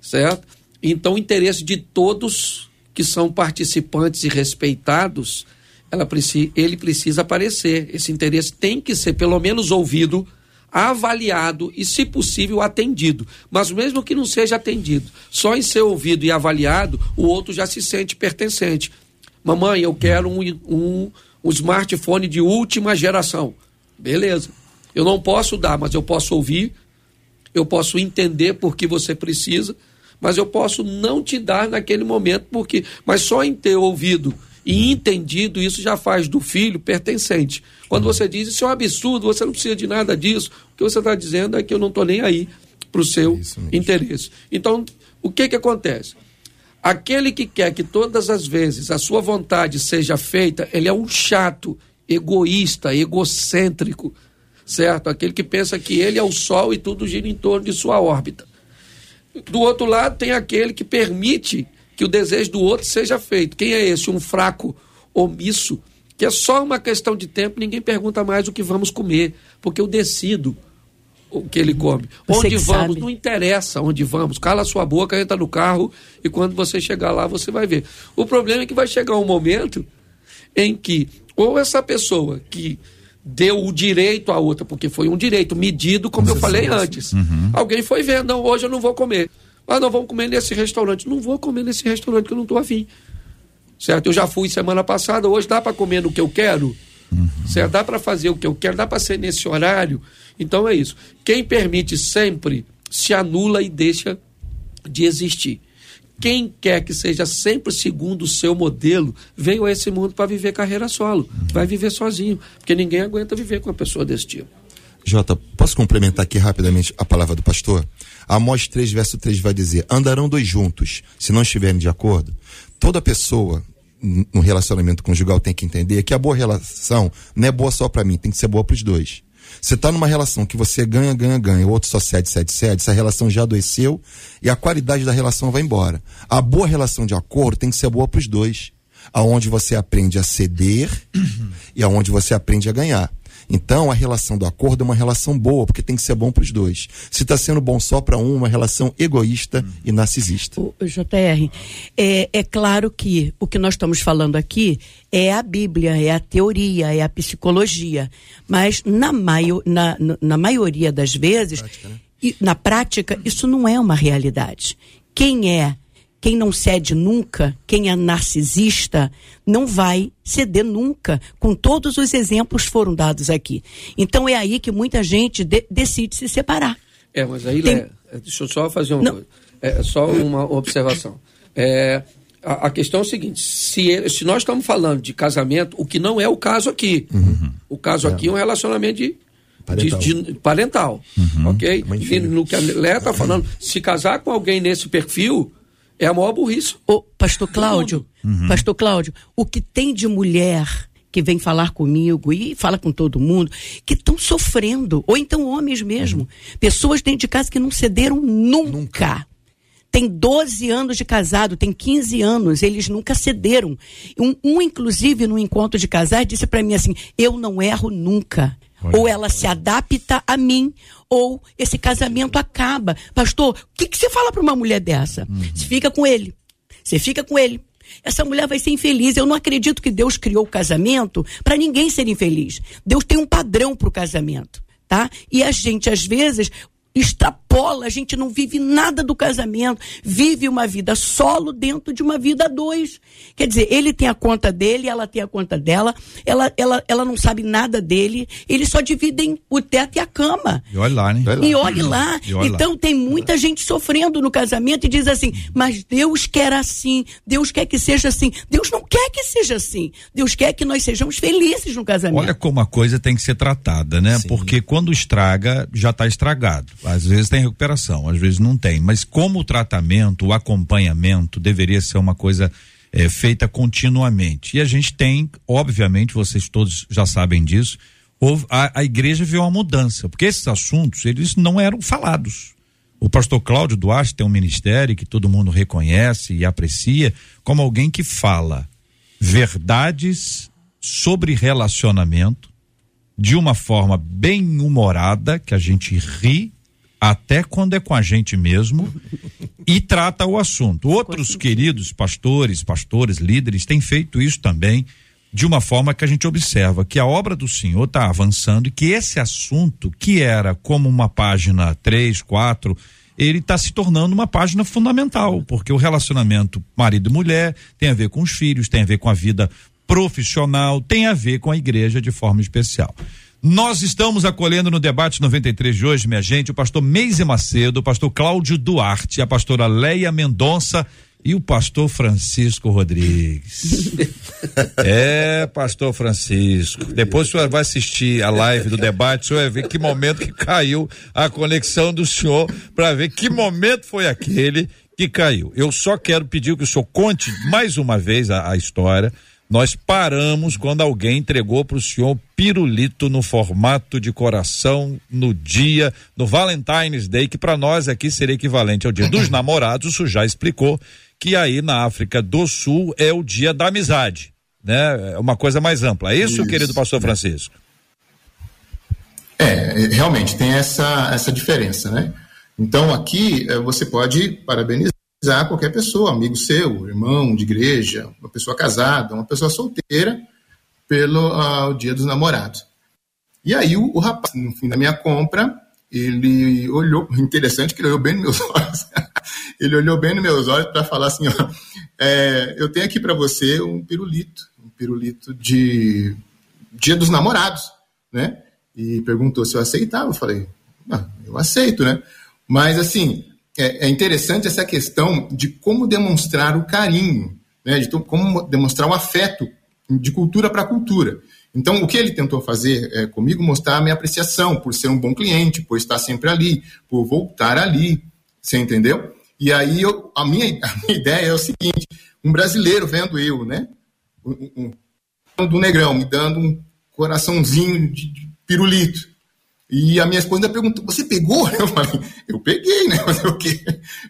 certo? Então, o interesse de todos que são participantes e respeitados, ela, ele precisa aparecer. Esse interesse tem que ser, pelo menos, ouvido avaliado e, se possível, atendido. Mas mesmo que não seja atendido, só em ser ouvido e avaliado, o outro já se sente pertencente. Mamãe, eu quero um, um, um smartphone de última geração. Beleza. Eu não posso dar, mas eu posso ouvir, eu posso entender por que você precisa, mas eu posso não te dar naquele momento, porque. Mas só em ter ouvido e entendido, isso já faz do filho pertencente. Quando você diz isso é um absurdo, você não precisa de nada disso, o que você está dizendo é que eu não estou nem aí para o seu interesse. Então, o que, que acontece? Aquele que quer que todas as vezes a sua vontade seja feita, ele é um chato, egoísta, egocêntrico, certo? Aquele que pensa que ele é o sol e tudo gira em torno de sua órbita. Do outro lado, tem aquele que permite que o desejo do outro seja feito. Quem é esse? Um fraco omisso, que é só uma questão de tempo, ninguém pergunta mais o que vamos comer, porque eu decido o que ele come. Você onde vamos, sabe. não interessa onde vamos. Cala a sua boca, entra no carro e quando você chegar lá, você vai ver. O problema é que vai chegar um momento em que ou essa pessoa que deu o direito à outra, porque foi um direito medido, como eu falei antes. Alguém foi ver, não, hoje eu não vou comer. Ah, não, vamos comer nesse restaurante. Não vou comer nesse restaurante que eu não estou afim. Certo? Eu já fui semana passada, hoje dá para comer no que eu quero? Certo? Dá para fazer o que eu quero, dá para ser nesse horário. Então é isso. Quem permite sempre se anula e deixa de existir. Quem quer que seja sempre segundo o seu modelo, veio a esse mundo para viver carreira solo. Vai viver sozinho, porque ninguém aguenta viver com uma pessoa desse tipo. Jota, posso complementar aqui rapidamente a palavra do pastor? Amós 3, verso 3 vai dizer: Andarão dois juntos, se não estiverem de acordo. Toda pessoa no relacionamento conjugal tem que entender que a boa relação não é boa só para mim, tem que ser boa para os dois. Você está numa relação que você ganha, ganha, ganha, o outro só cede, cede, cede, essa relação já adoeceu e a qualidade da relação vai embora. A boa relação de acordo tem que ser boa para os dois. Aonde você aprende a ceder e aonde você aprende a ganhar. Então, a relação do acordo é uma relação boa, porque tem que ser bom para os dois. Se está sendo bom só para um, uma relação egoísta e narcisista. O, o JR, é, é claro que o que nós estamos falando aqui é a Bíblia, é a teoria, é a psicologia. Mas na, maio, na, na- maioria das vezes, e na prática, isso não é uma realidade. Quem é, quem não cede nunca, quem é narcisista, não vai ceder nunca, com todos os exemplos foram dados aqui. Então é aí que muita gente de- decide se separar. É, mas aí, Tem- Lé, deixa eu só fazer uma Não. coisa. É, só uma observação. É, a, a questão é o seguinte: se, ele- se nós estamos falando de casamento, o que não é o caso aqui. O caso aqui é um relacionamento de. Parental. De, de- parental, ok? E E filho. no que a Léa está falando, se casar com alguém nesse perfil, é a maior burrice. Ô, pastor Cláudio, pastor Cláudio, o que tem de mulher que vem falar comigo e fala com todo mundo, que estão sofrendo, ou então homens mesmo, pessoas dentro de casa que não cederam nunca. Tem 12 anos de casado, tem 15 anos, eles nunca cederam. Um, um, inclusive, no encontro de casais, disse para mim assim: eu não erro nunca. Ou ela se adapta a mim, ou esse casamento acaba. Pastor, o que, que você fala para uma mulher dessa? Você fica com ele. Você fica com ele. Essa mulher vai ser infeliz. Eu não acredito que Deus criou o casamento para ninguém ser infeliz. Deus tem um padrão para o casamento, tá? E a gente às vezes extrapola, a gente não vive nada do casamento, vive uma vida solo dentro de uma vida a dois. Quer dizer, ele tem a conta dele, ela tem a conta dela, ela, ela, ela não sabe nada dele, eles só dividem o teto e a cama. E olha lá, né? E olhe lá. E olhe lá. então tem muita gente sofrendo no casamento e diz assim: mas Deus quer assim, Deus quer que seja assim. Deus não quer que seja assim. Deus quer que nós sejamos felizes no casamento. Olha como a coisa tem que ser tratada, né? Porque quando estraga, já está estragado. Às vezes tem recuperação, às vezes não tem. Mas como o tratamento, o acompanhamento deveria ser uma coisa eh, feita continuamente. E a gente tem, obviamente, vocês todos já sabem disso, houve, a, a igreja viu uma mudança, porque esses assuntos, eles não eram falados. O pastor Cláudio Duarte tem um ministério que todo mundo reconhece e aprecia como alguém que fala verdades sobre relacionamento de uma forma bem humorada, que a gente ri até quando é com a gente mesmo e trata o assunto. Outros queridos pastores, pastores, líderes têm feito isso também de uma forma que a gente observa que a obra do Senhor está avançando e que esse assunto, que era como uma página 3, 4, ele está se tornando uma página fundamental, porque o relacionamento marido e mulher tem a ver com os filhos, tem a ver com a vida profissional, tem a ver com a igreja de forma especial. Nós estamos acolhendo no debate 93 de hoje, minha gente, o pastor Meise Macedo, o pastor Cláudio Duarte, a pastora Leia Mendonça e o pastor Francisco Rodrigues. é, pastor Francisco. Depois o senhor vai assistir a live do debate, o senhor vai ver que momento que caiu a conexão do senhor, para ver que momento foi aquele que caiu. Eu só quero pedir que o senhor conte mais uma vez a, a história. Nós paramos quando alguém entregou para o senhor pirulito no formato de coração no dia, no Valentine's Day, que para nós aqui seria equivalente ao dia dos namorados, o senhor já explicou que aí na África do Sul é o dia da amizade, né? É uma coisa mais ampla. É isso, isso querido pastor Francisco? É, realmente tem essa, essa diferença, né? Então aqui eh, você pode parabenizar qualquer pessoa, amigo seu, irmão de igreja, uma pessoa casada, uma pessoa solteira, pelo uh, dia dos namorados. E aí o, o, rapaz, no fim da minha compra, ele olhou, interessante que ele olhou bem nos meus olhos, ele olhou bem nos meus olhos para falar assim, ó, é, eu tenho aqui para você um pirulito, um pirulito de Dia dos Namorados, né? E perguntou se eu aceitava. Eu falei, ah, eu aceito, né? Mas assim, é, é, interessante essa questão de como demonstrar o carinho, né? De como demonstrar o afeto de cultura para cultura. Então, o que ele tentou fazer é, comigo, mostrar a minha apreciação por ser um bom cliente, por estar sempre ali, por voltar ali, você entendeu? E aí eu, a, minha, a minha ideia é o seguinte: um brasileiro vendo eu, né? Um, um, do negrão, me dando um coraçãozinho de, de pirulito. E a minha esposa perguntou: Você pegou? Eu falei: Eu peguei, né? Fazer o quê?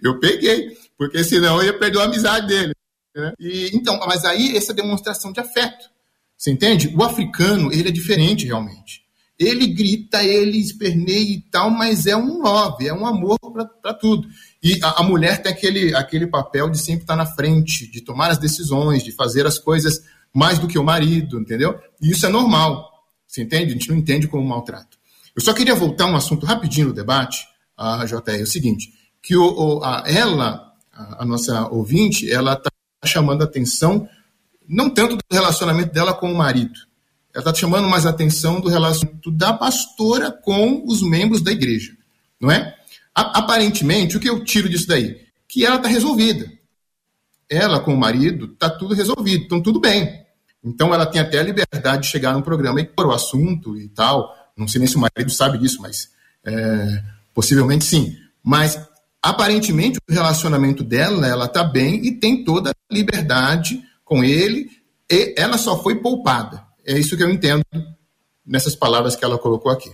Eu peguei, porque senão eu ia perder a amizade dele. Né? E, então, mas aí essa demonstração de afeto. Você entende? O africano, ele é diferente realmente. Ele grita, ele esperneia e tal, mas é um love, é um amor para tudo. E a, a, mulher tem aquele, aquele papel de sempre estar na frente, de tomar as decisões, de fazer as coisas mais do que o marido, entendeu? E isso é normal, você entende? A gente não entende como maltrato. Eu só queria voltar um assunto rapidinho no debate, a JR, é o seguinte, que o, a, ela, a, nossa ouvinte, ela está chamando a atenção não tanto do relacionamento dela com o marido, ela está chamando mais a atenção do relacionamento da pastora com os membros da igreja, não é? Aparentemente, o que eu tiro disso daí? Que ela está resolvida. Ela com o marido está tudo resolvido, então tudo bem. Então ela tem até a liberdade de chegar no programa e pôr o assunto e tal. Não sei nem se o marido sabe disso, mas é, possivelmente sim. Mas aparentemente o relacionamento dela, ela está bem e tem toda a liberdade com ele. E ela só foi poupada. É isso que eu entendo nessas palavras que ela colocou aqui.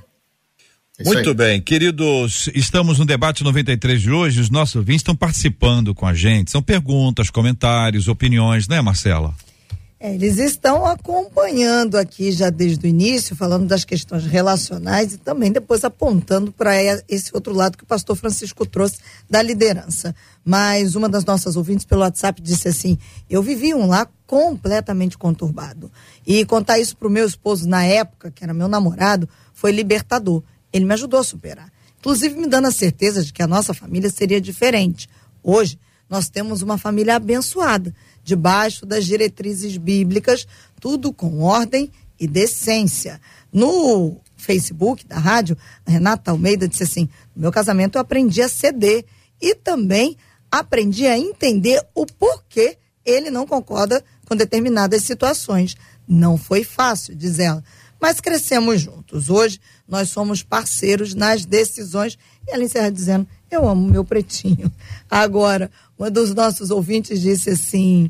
É Muito bem, queridos, estamos no debate 93 de hoje, os nossos ouvintes estão participando com a gente, são perguntas, comentários, opiniões, né Marcela? É, eles estão acompanhando aqui já desde o início, falando das questões relacionais e também depois apontando para esse outro lado que o pastor Francisco trouxe da liderança. Mas uma das nossas ouvintes pelo WhatsApp disse assim: Eu vivi um lá completamente conturbado. E contar isso para o meu esposo na época, que era meu namorado, foi libertador. Ele me ajudou a superar. Inclusive me dando a certeza de que a nossa família seria diferente. Hoje, nós temos uma família abençoada, debaixo das diretrizes bíblicas, tudo com ordem e decência. No Facebook da rádio, a Renata Almeida disse assim: no meu casamento eu aprendi a ceder e também aprendi a entender o porquê ele não concorda com determinadas situações. Não foi fácil, diz ela, mas crescemos juntos. Hoje nós somos parceiros nas decisões. E ela encerra dizendo: Eu amo meu pretinho. Agora, uma dos nossos ouvintes disse assim: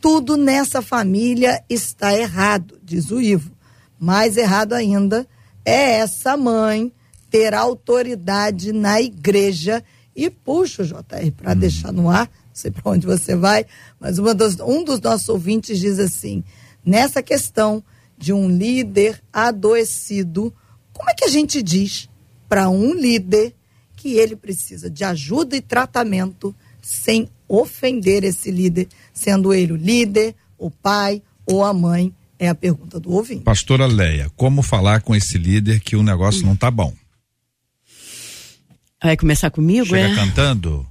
Tudo nessa família está errado, diz o Ivo. Mais errado ainda é essa mãe ter autoridade na igreja. E puxa o JR para hum. deixar no ar, não sei para onde você vai, mas dos, um dos nossos ouvintes diz assim: nessa questão de um líder adoecido, como é que a gente diz para um líder que ele precisa de ajuda e tratamento sem ofender esse líder, sendo ele o líder, o pai ou a mãe? É a pergunta do ouvinte. Pastora Leia, como falar com esse líder que o negócio não tá bom? Vai começar comigo, Chega é? cantando?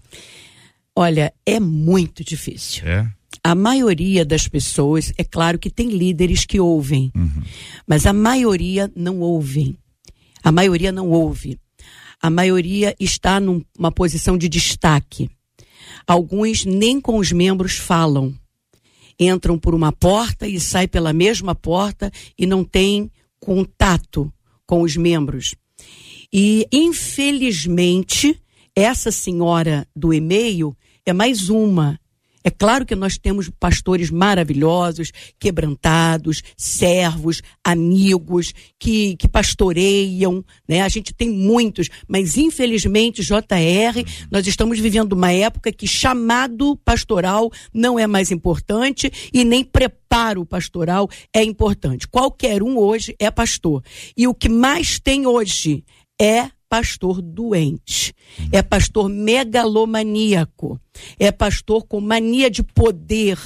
Olha, é muito difícil. É? A maioria das pessoas, é claro que tem líderes que ouvem, uhum. mas a maioria não ouvem. A maioria não ouve. A maioria está numa posição de destaque. Alguns nem com os membros falam. Entram por uma porta e saem pela mesma porta e não têm contato com os membros. E, infelizmente, essa senhora do e-mail é mais uma é claro que nós temos pastores maravilhosos, quebrantados, servos, amigos, que, que pastoreiam, né? A gente tem muitos, mas infelizmente, JR, nós estamos vivendo uma época que chamado pastoral não é mais importante e nem preparo pastoral é importante. Qualquer um hoje é pastor. E o que mais tem hoje é pastor doente, é pastor megalomaníaco, é pastor com mania de poder.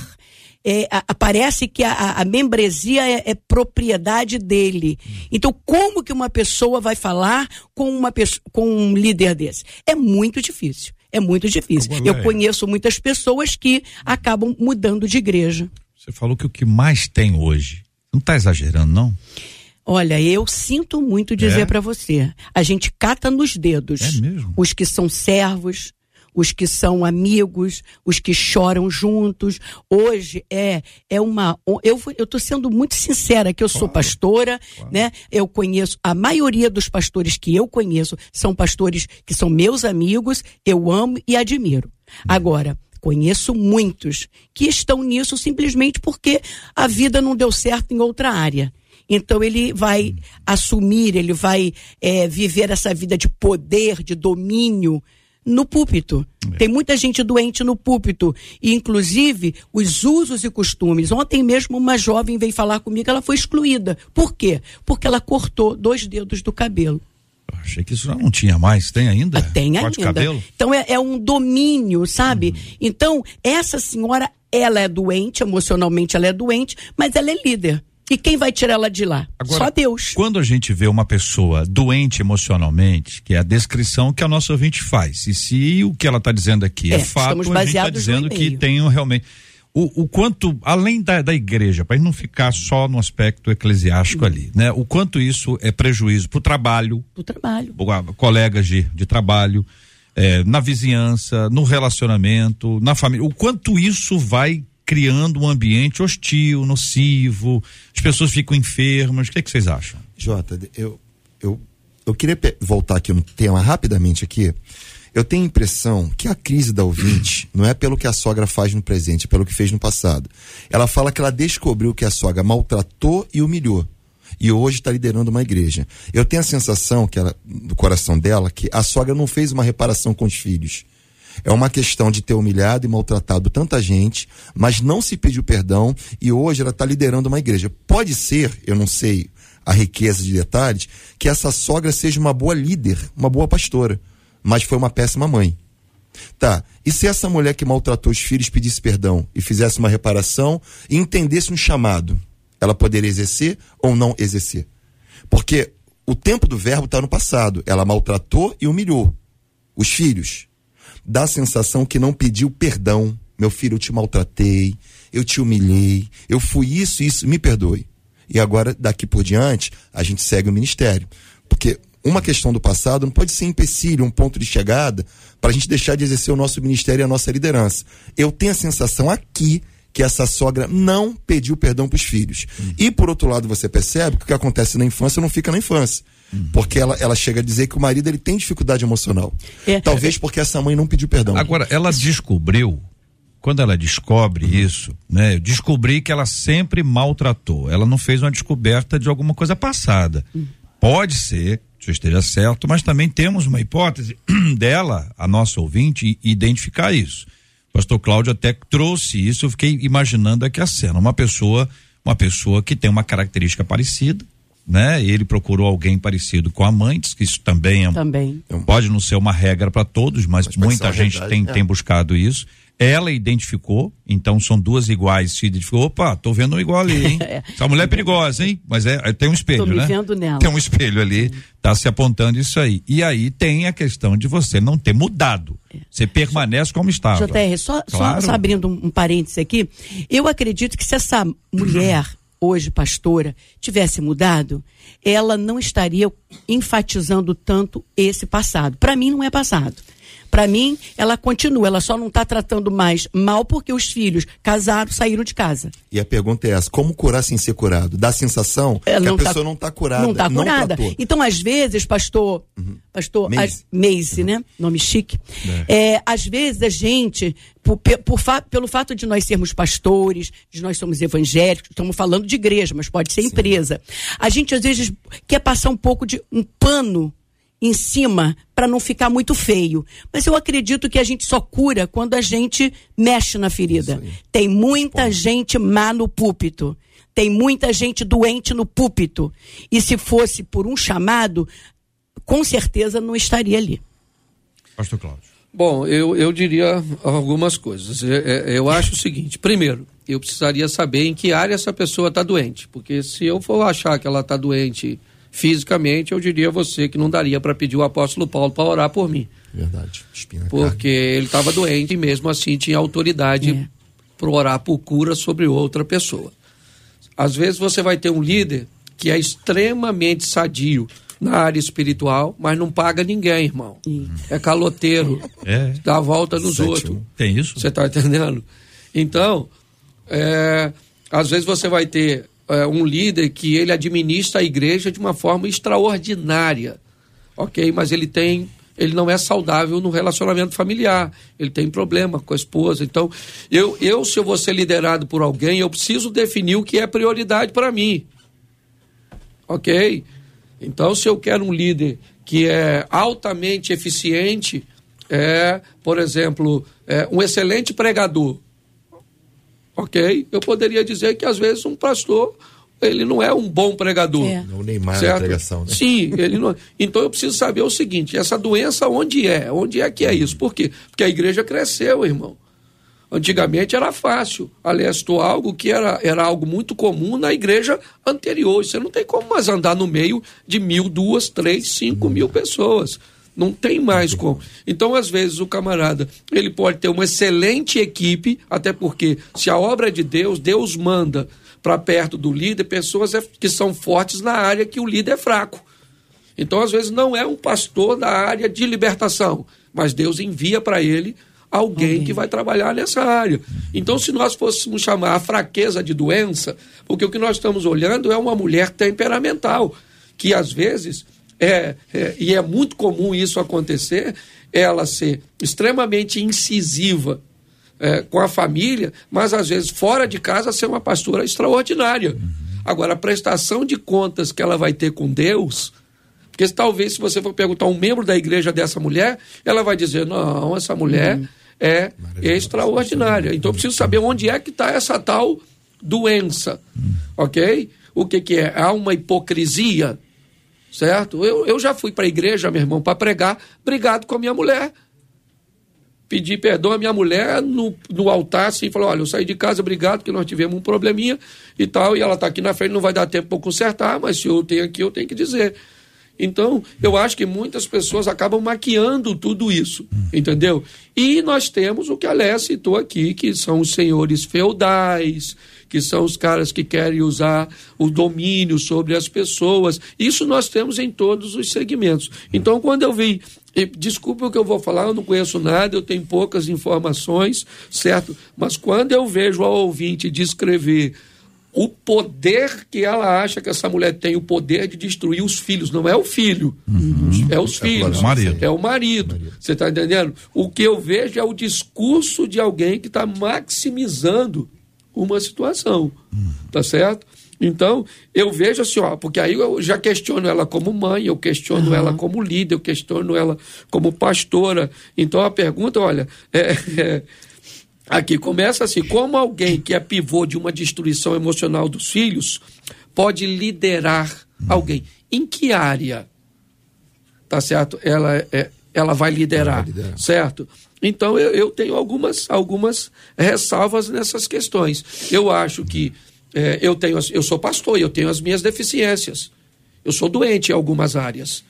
É, a, parece que a, a membresia é, é, propriedade dele. Então, como que uma pessoa vai falar com, uma, com um líder desse? É muito difícil. É muito difícil. Eu conheço muitas pessoas que acabam mudando de igreja. Você falou que o que mais tem hoje. Não está exagerando, não? Olha, eu sinto muito dizer é? para você. A gente cata nos dedos é mesmo? os que são servos, os que são amigos, os que choram juntos. Hoje é é uma eu eu tô sendo muito sincera que eu claro, sou pastora, claro. né? Eu conheço a maioria dos pastores que eu conheço são pastores que são meus amigos, eu amo e admiro. Agora, conheço muitos que estão nisso simplesmente porque a vida não deu certo em outra área. Então ele vai assumir, ele vai é, viver essa vida de poder, de domínio no púlpito. É. Tem muita gente doente no púlpito. E, inclusive, os usos e costumes. Ontem mesmo uma jovem veio falar comigo, ela foi excluída. Por quê? Porque ela cortou dois dedos do cabelo. Achei que isso já não tinha mais. Tem ainda? Tem Corte ainda. Cabelo? Então é, é, um domínio, sabe? Uhum. Então, essa senhora, ela é doente, emocionalmente ela é doente, mas ela é líder. E quem vai tirar ela de lá? Agora, Só Deus. Quando a gente vê uma pessoa doente emocionalmente, que é a descrição que a nossa ouvinte faz, e se o que ela está dizendo aqui é, é fato, a gente está dizendo que tem realmente. O, o, quanto, além da, da igreja, para não ficar só no aspecto eclesiástico uhum. ali, né? O quanto isso é prejuízo para o trabalho. Para o trabalho. Colegas de, de trabalho, é, na vizinhança, no relacionamento, na família. O quanto isso vai criando um ambiente hostil, nocivo, as pessoas ficam enfermas. O que, é que vocês acham? Jota, eu, eu, eu queria voltar aqui no tema rapidamente aqui. Eu tenho a impressão que a crise da ouvinte não é pelo que a sogra faz no presente, é pelo que fez no passado. Ela fala que ela descobriu que a sogra maltratou e humilhou. E hoje está liderando uma igreja. Eu tenho a sensação que ela, do coração dela, que a sogra não fez uma reparação com os filhos é uma questão de ter humilhado e maltratado tanta gente, mas não se pediu perdão e hoje ela está liderando uma igreja. Pode ser, eu não sei a riqueza de detalhes, que essa sogra seja uma boa líder, uma boa pastora, mas foi uma péssima mãe. Tá, e se essa mulher que maltratou os filhos pedisse perdão e fizesse uma reparação e entendesse um chamado, ela poderia exercer ou não exercer? Porque o tempo do verbo está no passado. Ela maltratou e humilhou os filhos dá a sensação que não pediu perdão. Meu filho, eu te maltratei, eu te humilhei, eu fui isso e isso, me perdoe. E agora, daqui por diante, a gente segue o ministério. Porque uma questão do passado não pode ser empecilho, um ponto de chegada, para a gente deixar de exercer o nosso ministério e a nossa liderança. Eu tenho a sensação aqui que essa sogra não pediu perdão para os filhos. Uhum. E por outro lado, você percebe que o que acontece na infância não fica na infância. Uhum. Porque ela, ela chega a dizer que o marido ele tem dificuldade emocional. É. Talvez porque essa mãe não pediu perdão. Agora, ela descobriu, quando ela descobre uhum. isso, né? Eu descobri que ela sempre maltratou. Ela não fez uma descoberta de alguma coisa passada. Uhum. Pode ser, se eu esteja certo, mas também temos uma hipótese dela, a nossa ouvinte, identificar isso. O pastor Cláudio até trouxe isso, eu fiquei imaginando aqui a cena. Uma pessoa, uma pessoa que tem uma característica parecida, né? Ele procurou alguém parecido com a mãe, diz que isso também é também. Pode não ser uma regra para todos, mas, mas muita gente tem, é. tem buscado isso. Ela identificou, então são duas iguais, se identificou, opa, tô vendo um igual ali, hein? Essa mulher é perigosa, hein? Mas é, é tem um espelho, Tô me né? vendo nela. Tem um espelho ali, tá se apontando isso aí. E aí tem a questão de você não ter mudado. Você permanece como estava. JR, só, só- Claro. só abrindo um, um parêntese aqui, eu acredito que se essa mulher, hoje pastora, tivesse mudado, ela não estaria enfatizando tanto esse passado. Para mim, não é passado. Para mim, ela continua, ela só não está tratando mais mal porque os filhos casaram, saíram de casa. E a pergunta é essa: como curar sem ser curado? Dá a sensação Ela que a não tá- pessoa não está curada. Não está curada. tratou. então, às vezes, pastor, pastor Meise. as- Meise, né? Nome chique. É, às vezes a gente, por, por pelo fato de nós sermos pastores, de nós somos evangélicos, estamos falando de igreja, mas pode ser empresa. A gente às vezes quer passar um pouco de um pano em cima para não ficar muito feio. Mas eu acredito que a gente só cura quando a gente mexe na ferida. Tem muita gente má no púlpito. Tem muita gente doente no púlpito. E se fosse por um chamado, com certeza não estaria ali. Pastor Cláudio. Bom, eu, eu diria algumas coisas. É, Eu acho o seguinte: primeiro, eu precisaria saber em que área essa pessoa está doente. Porque se eu for achar que ela está doente fisicamente, eu diria a você que não daria para pedir o apóstolo Paulo para orar por mim. Verdade. Espinha. Porque ele estava doente e mesmo assim tinha autoridade É. para orar por cura sobre outra pessoa. Às vezes você vai ter um líder que é extremamente sadio na área espiritual, mas não paga ninguém, irmão. É caloteiro, É. dá a volta nos Sete, outros. Tem isso? Você está entendendo? Então, é, às vezes você vai ter é, um líder que ele administra a igreja de uma forma extraordinária, ok? Mas ele tem, ele não é saudável no relacionamento familiar, ele tem problema com a esposa. Então, eu, eu se eu vou ser liderado por alguém, eu preciso definir o que é prioridade para mim, ok? Então, se eu quero um líder que é altamente eficiente, é, por exemplo, é, um excelente pregador, ok? Eu poderia dizer que às vezes um pastor ele não é um bom pregador. É. É o Neymar certo? da pregação, né? Sim, ele não. Então eu preciso saber o seguinte: essa doença onde é? Onde é que é isso? Por quê? Porque a igreja cresceu, irmão. Antigamente era fácil. Aliás, estou algo que era, era algo muito comum na igreja anterior. Você não tem como mais andar no meio de mil, duas, três, cinco mil pessoas. Não tem mais como. Então, às vezes, o camarada ele pode ter uma excelente equipe, até porque se a obra é de Deus, Deus manda para perto do líder pessoas é- que são fortes na área que o líder é fraco. Então, às vezes, não é um pastor da área de libertação, mas Deus envia para ele alguém que vai trabalhar nessa área. Então, se nós fôssemos chamar a fraqueza de doença, porque o que nós estamos olhando é uma mulher temperamental, que às vezes, é, é- e é muito comum isso acontecer, ela ser extremamente incisiva é, com a família, mas às vezes fora de casa ser uma pastora extraordinária. Agora, a prestação de contas que ela vai ter com Deus, porque talvez se você for perguntar a um membro da igreja dessa mulher, ela vai dizer: não, essa mulher é extraordinária. Então eu preciso saber onde é que está essa tal doença. Ok? O que, que é? Há uma hipocrisia, certo? Eu, eu já fui para a igreja, meu irmão, para pregar, brigado com a minha mulher pedir perdão à minha mulher no, no altar, assim, falou, olha, eu saí de casa, obrigado, que nós tivemos um probleminha e tal, e ela está aqui na frente, não vai dar tempo para consertar, mas se eu tenho aqui, eu tenho que dizer. Então, eu acho que muitas pessoas acabam maquiando tudo isso, entendeu? E nós temos o que a Léa citou aqui, que são os senhores feudais, que são os caras que querem usar o domínio sobre as pessoas. Isso nós temos em todos os segmentos. Então, quando eu vi, desculpa o que eu vou falar, eu não conheço nada, eu tenho poucas informações, certo? Mas quando eu vejo a ouvinte descrever o poder que ela acha que essa mulher tem, o poder de destruir os filhos, não é o filho, é os filhos, o marido. é o marido. Você está entendendo? O que eu vejo é o discurso de alguém que está maximizando uma situação, tá certo? Então, eu vejo assim, ó, porque aí eu já questiono ela como mãe, eu questiono ela como líder, eu questiono ela como pastora. Então, a pergunta, olha, é, é, aqui começa assim: como alguém que é pivô de uma destruição emocional dos filhos pode liderar alguém? Em que área? Tá certo? Ela, é, ela vai liderar, Ela vai liderar. certo? Então eu, eu tenho algumas, algumas ressalvas nessas questões. Eu acho que é, eu tenho, eu sou pastor e eu tenho as minhas deficiências. Eu sou doente em algumas áreas,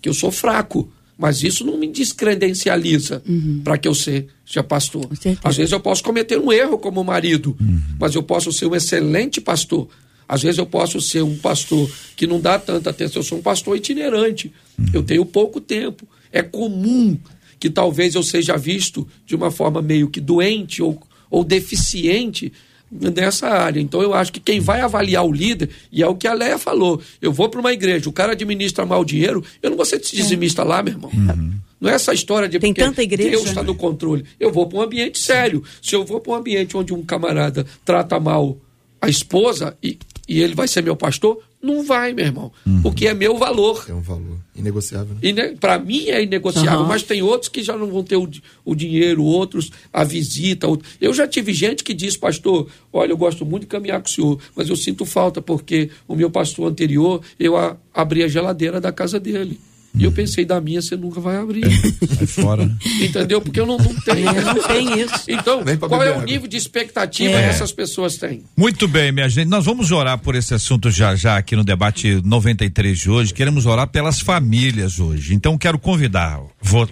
que eu sou fraco, mas isso não me descredencializa uhum. para que eu seja pastor. Às vezes eu posso cometer um erro como marido, uhum. mas eu posso ser um excelente pastor. Às vezes eu posso ser um pastor que não dá tanta atenção, eu sou um pastor itinerante. Uhum. Eu tenho pouco tempo. É comum que talvez eu seja visto de uma forma meio que doente ou, ou deficiente nessa área. Então eu acho que quem vai avaliar o líder, e é o que a Leia falou, eu vou para uma igreja, o cara administra mal o dinheiro, eu não vou ser dizimista é. lá, meu irmão. Uhum. Não é essa história de Tem tanta igreja, Deus está no controle. Eu vou para um ambiente sério. Se eu vou para um ambiente onde um camarada trata mal a esposa e, e ele vai ser meu pastor, não vai, meu irmão. Uhum. Porque é meu valor. É um valor inegociável. Né? Ine Para mim é inegociável, uhum. mas tem outros que já não vão ter o, o dinheiro, outros a visita. Outro... Eu já tive gente que diz, pastor, olha, eu gosto muito de caminhar com o senhor, mas eu sinto falta porque o meu pastor anterior, eu a, abri a geladeira da casa dele. E eu pensei, da minha você nunca vai abrir. Sai fora. Né? Entendeu? Porque eu não, não tenho. É, não tem isso. Então, qual é o nível de expectativa é. que essas pessoas têm? Muito bem, minha gente. Nós vamos orar por esse assunto já já aqui no debate 93 de hoje. Queremos orar pelas famílias hoje. Então, quero convidar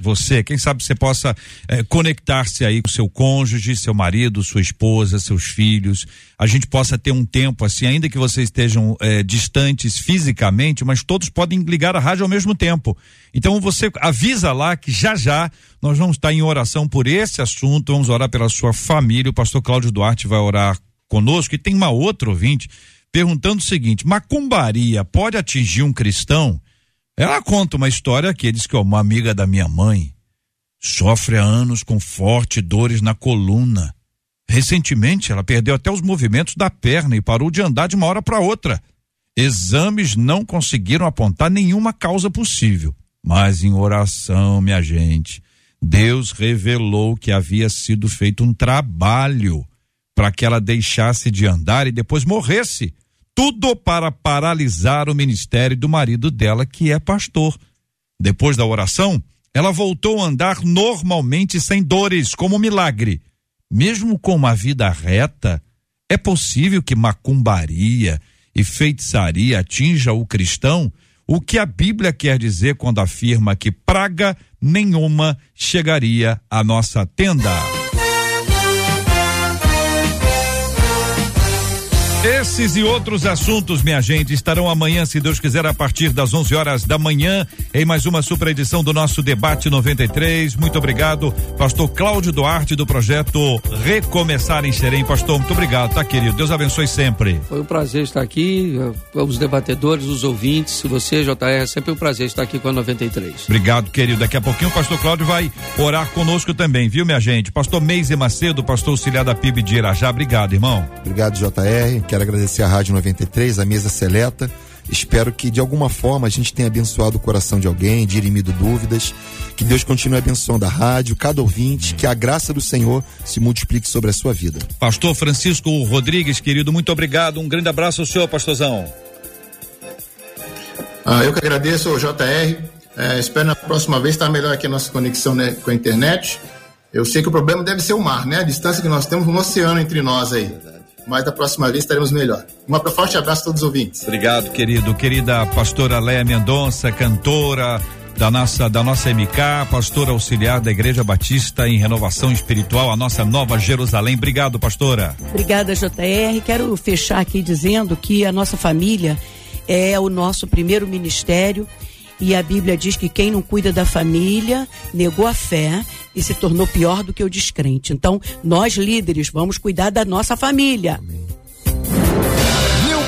você, quem sabe você possa eh, conectar-se aí com seu cônjuge, seu marido, sua esposa, seus filhos. A gente possa ter um tempo assim, ainda que vocês estejam eh, distantes fisicamente, mas todos podem ligar a rádio ao mesmo tempo. Então você avisa lá que já já nós vamos estar em oração por esse assunto, vamos orar pela sua família. O pastor Cláudio Duarte vai orar conosco e tem uma outra ouvinte perguntando o seguinte: macumbaria pode atingir um cristão? Ela conta uma história aqui, diz que ó, uma amiga da minha mãe sofre há anos com fortes dores na coluna. Recentemente, ela perdeu até os movimentos da perna e parou de andar de uma hora para outra. Exames não conseguiram apontar nenhuma causa possível. Mas em oração, minha gente, Deus revelou que havia sido feito um trabalho para que ela deixasse de andar e depois morresse tudo para paralisar o ministério do marido dela, que é pastor. Depois da oração, ela voltou a andar normalmente sem dores, como um milagre. Mesmo com uma vida reta, é possível que macumbaria e feitiçaria atinja o cristão? O que a Bíblia quer dizer quando afirma que praga nenhuma chegaria à nossa tenda? Esses e outros assuntos, minha gente, estarão amanhã, se Deus quiser, a partir das 11 horas da manhã, em mais uma super edição do nosso Debate 93. Muito obrigado, Pastor Cláudio Duarte, do projeto Recomeçar em Xerém. Pastor, muito obrigado, tá, querido? Deus abençoe sempre. Foi um prazer estar aqui, eh, os debatedores, os ouvintes, você, JR, é sempre um prazer estar aqui com a 93. Obrigado, querido. Daqui a pouquinho o Pastor Cláudio vai orar conosco também, viu, minha gente? Pastor Meise Macedo, pastor auxiliar da PIB de Irajá. Obrigado, irmão. Obrigado, JR. Quero agradecer a Rádio 93, a mesa seleta. Espero que de alguma forma a gente tenha abençoado o coração de alguém, dirimido dúvidas. Que Deus continue abençoando a rádio, cada ouvinte, que a graça do Senhor se multiplique sobre a sua vida. Pastor Francisco Rodrigues, querido, muito obrigado. Um grande abraço ao senhor, pastorzão. Ah, eu que agradeço ao JR. É, espero na próxima vez estar melhor aqui a nossa conexão né, com a internet. Eu sei que o problema deve ser o mar, né? A distância que nós temos, um oceano entre nós aí mas da próxima vez estaremos melhor. Um forte abraço a todos os ouvintes. Obrigado, querido. Querida pastora Léa Mendonça, cantora da nossa, da nossa MK, pastora auxiliar da Igreja Batista em Renovação Espiritual, a nossa Nova Jerusalém. Obrigado, pastora. Obrigada, JR. Quero fechar aqui dizendo que a nossa família é o nosso primeiro ministério e a Bíblia diz que quem não cuida da família negou a fé e se tornou pior do que o descrente. Então, nós líderes vamos cuidar da nossa família. Amém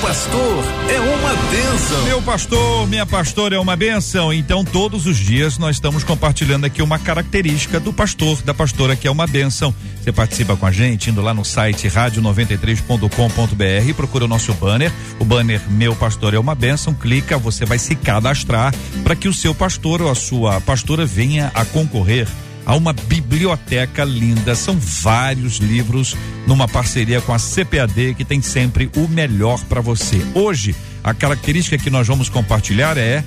pastor é uma bênção. Meu pastor, minha pastora é uma bênção. Então, todos os dias nós estamos compartilhando aqui uma característica do pastor, da pastora que é uma bênção. Você participa com a gente indo lá no site rádio93.com.br, procura o nosso banner, o banner Meu Pastor é uma bênção, clica, você vai se cadastrar para que o seu pastor ou a sua pastora venha a concorrer a uma biblioteca linda. São vários livros numa parceria com a CPAD que tem sempre o melhor para você. Hoje, a característica que nós vamos compartilhar é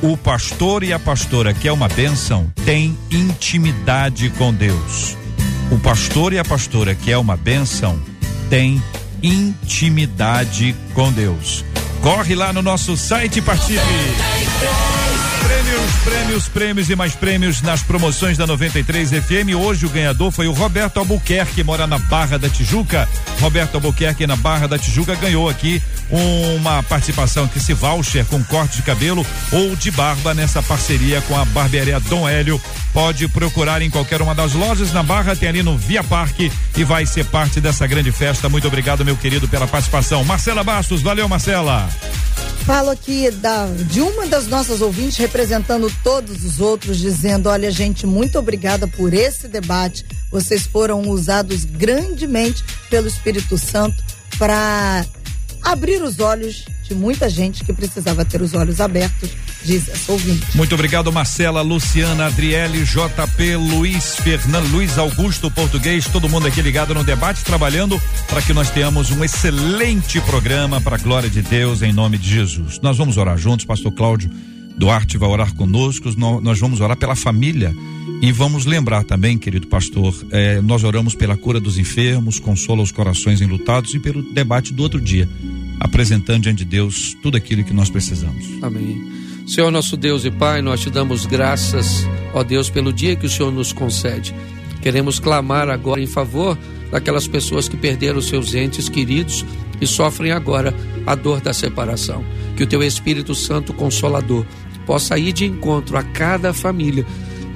O pastor e a pastora, que é uma bênção, tem intimidade com Deus. O pastor e a pastora, que é uma bênção, tem intimidade com Deus. Corre lá no nosso site e participe. Prêmios, prêmios, prêmios e mais prêmios nas promoções da 93 FM. Hoje o ganhador foi o Roberto Albuquerque, que mora na Barra da Tijuca. Roberto Albuquerque na Barra da Tijuca ganhou aqui uma participação que se voucher com corte de cabelo ou de barba nessa parceria com a barbearia Dom Hélio. Pode procurar em qualquer uma das lojas na Barra, tem ali no Via Parque e vai ser parte dessa grande festa. Muito obrigado, meu querido, pela participação. Marcela Bastos, valeu, Marcela. Falo aqui da, de uma das nossas ouvintes, representando todos os outros, dizendo: olha, gente, muito obrigada por esse debate. Vocês foram usados grandemente pelo Espírito Santo para abrir os olhos de muita gente que precisava ter os olhos abertos, diz essa ouvinte. Muito obrigado, Marcela, Luciana, Adriele, JP, Luiz Fernando, Luiz Augusto, português, todo mundo aqui ligado no debate, trabalhando para que nós tenhamos um excelente programa para a glória de Deus, em nome de Jesus. Nós vamos orar juntos, pastor Cláudio Duarte vai orar conosco, nós vamos orar pela família e vamos lembrar também, querido pastor, eh, nós oramos pela cura dos enfermos, consola os corações enlutados e pelo debate do outro dia apresentando diante de Deus tudo aquilo que nós precisamos. Amém. Senhor nosso Deus e Pai, nós te damos graças, ó Deus, pelo dia que o Senhor nos concede. Queremos clamar agora em favor daquelas pessoas que perderam seus entes queridos e sofrem agora a dor da separação. Que o teu Espírito Santo Consolador possa ir de encontro a cada família,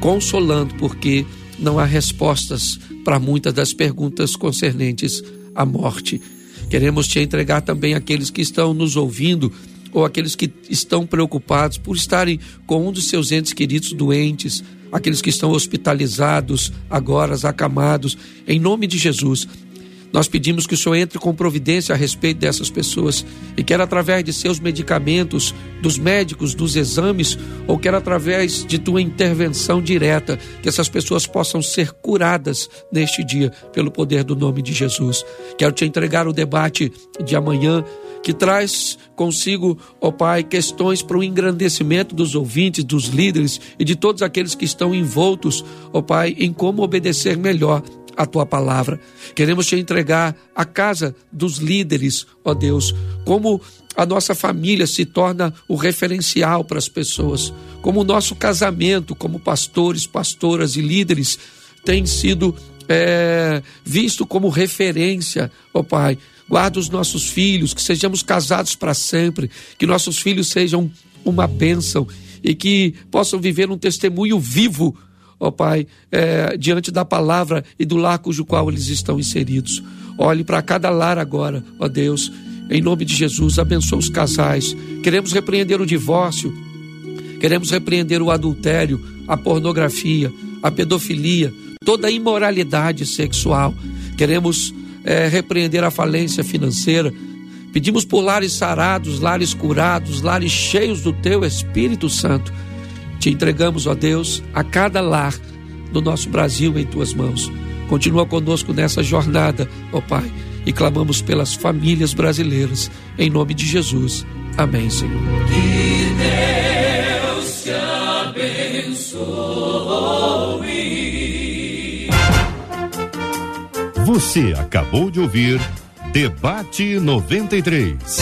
consolando, porque não há respostas para muitas das perguntas concernentes à morte Queremos te entregar também aqueles que estão nos ouvindo ou aqueles que estão preocupados por estarem com um dos seus entes queridos doentes, aqueles que estão hospitalizados, agora acamados, em nome de Jesus. Nós pedimos que o Senhor entre com providência a respeito dessas pessoas e quer através de seus medicamentos, dos médicos, dos exames, ou quer através de tua intervenção direta, que essas pessoas possam ser curadas neste dia pelo poder do nome de Jesus. Quero te entregar o debate de amanhã que traz consigo, ó Pai, questões para o engrandecimento dos ouvintes, dos líderes e de todos aqueles que estão envoltos, ó Pai, em como obedecer melhor a tua palavra. Queremos te entregar a casa dos líderes, ó Deus, como a nossa família se torna o referencial para as pessoas, como o nosso casamento, como pastores, pastoras e líderes, tem sido é, visto como referência, ó Pai. Guarda os nossos filhos, que sejamos casados para sempre, que nossos filhos sejam uma bênção e que possam viver um testemunho vivo ó Pai, é, diante da palavra e do lar cujo qual eles estão inseridos. Olhe para cada lar agora, ó Deus, em nome de Jesus, abençoa os casais. Queremos repreender o divórcio, queremos repreender o adultério, a pornografia, a pedofilia, toda a imoralidade sexual. Queremos é, repreender a falência financeira. Pedimos por lares sarados, lares curados, lares cheios do Teu Espírito Santo te entregamos, ó Deus, a cada lar do nosso Brasil em tuas mãos. Continua conosco nessa jornada, ó Pai, e clamamos pelas famílias brasileiras, em nome de Jesus. Amém, Senhor. Que Deus te abençoe. Você acabou de ouvir Debate 93.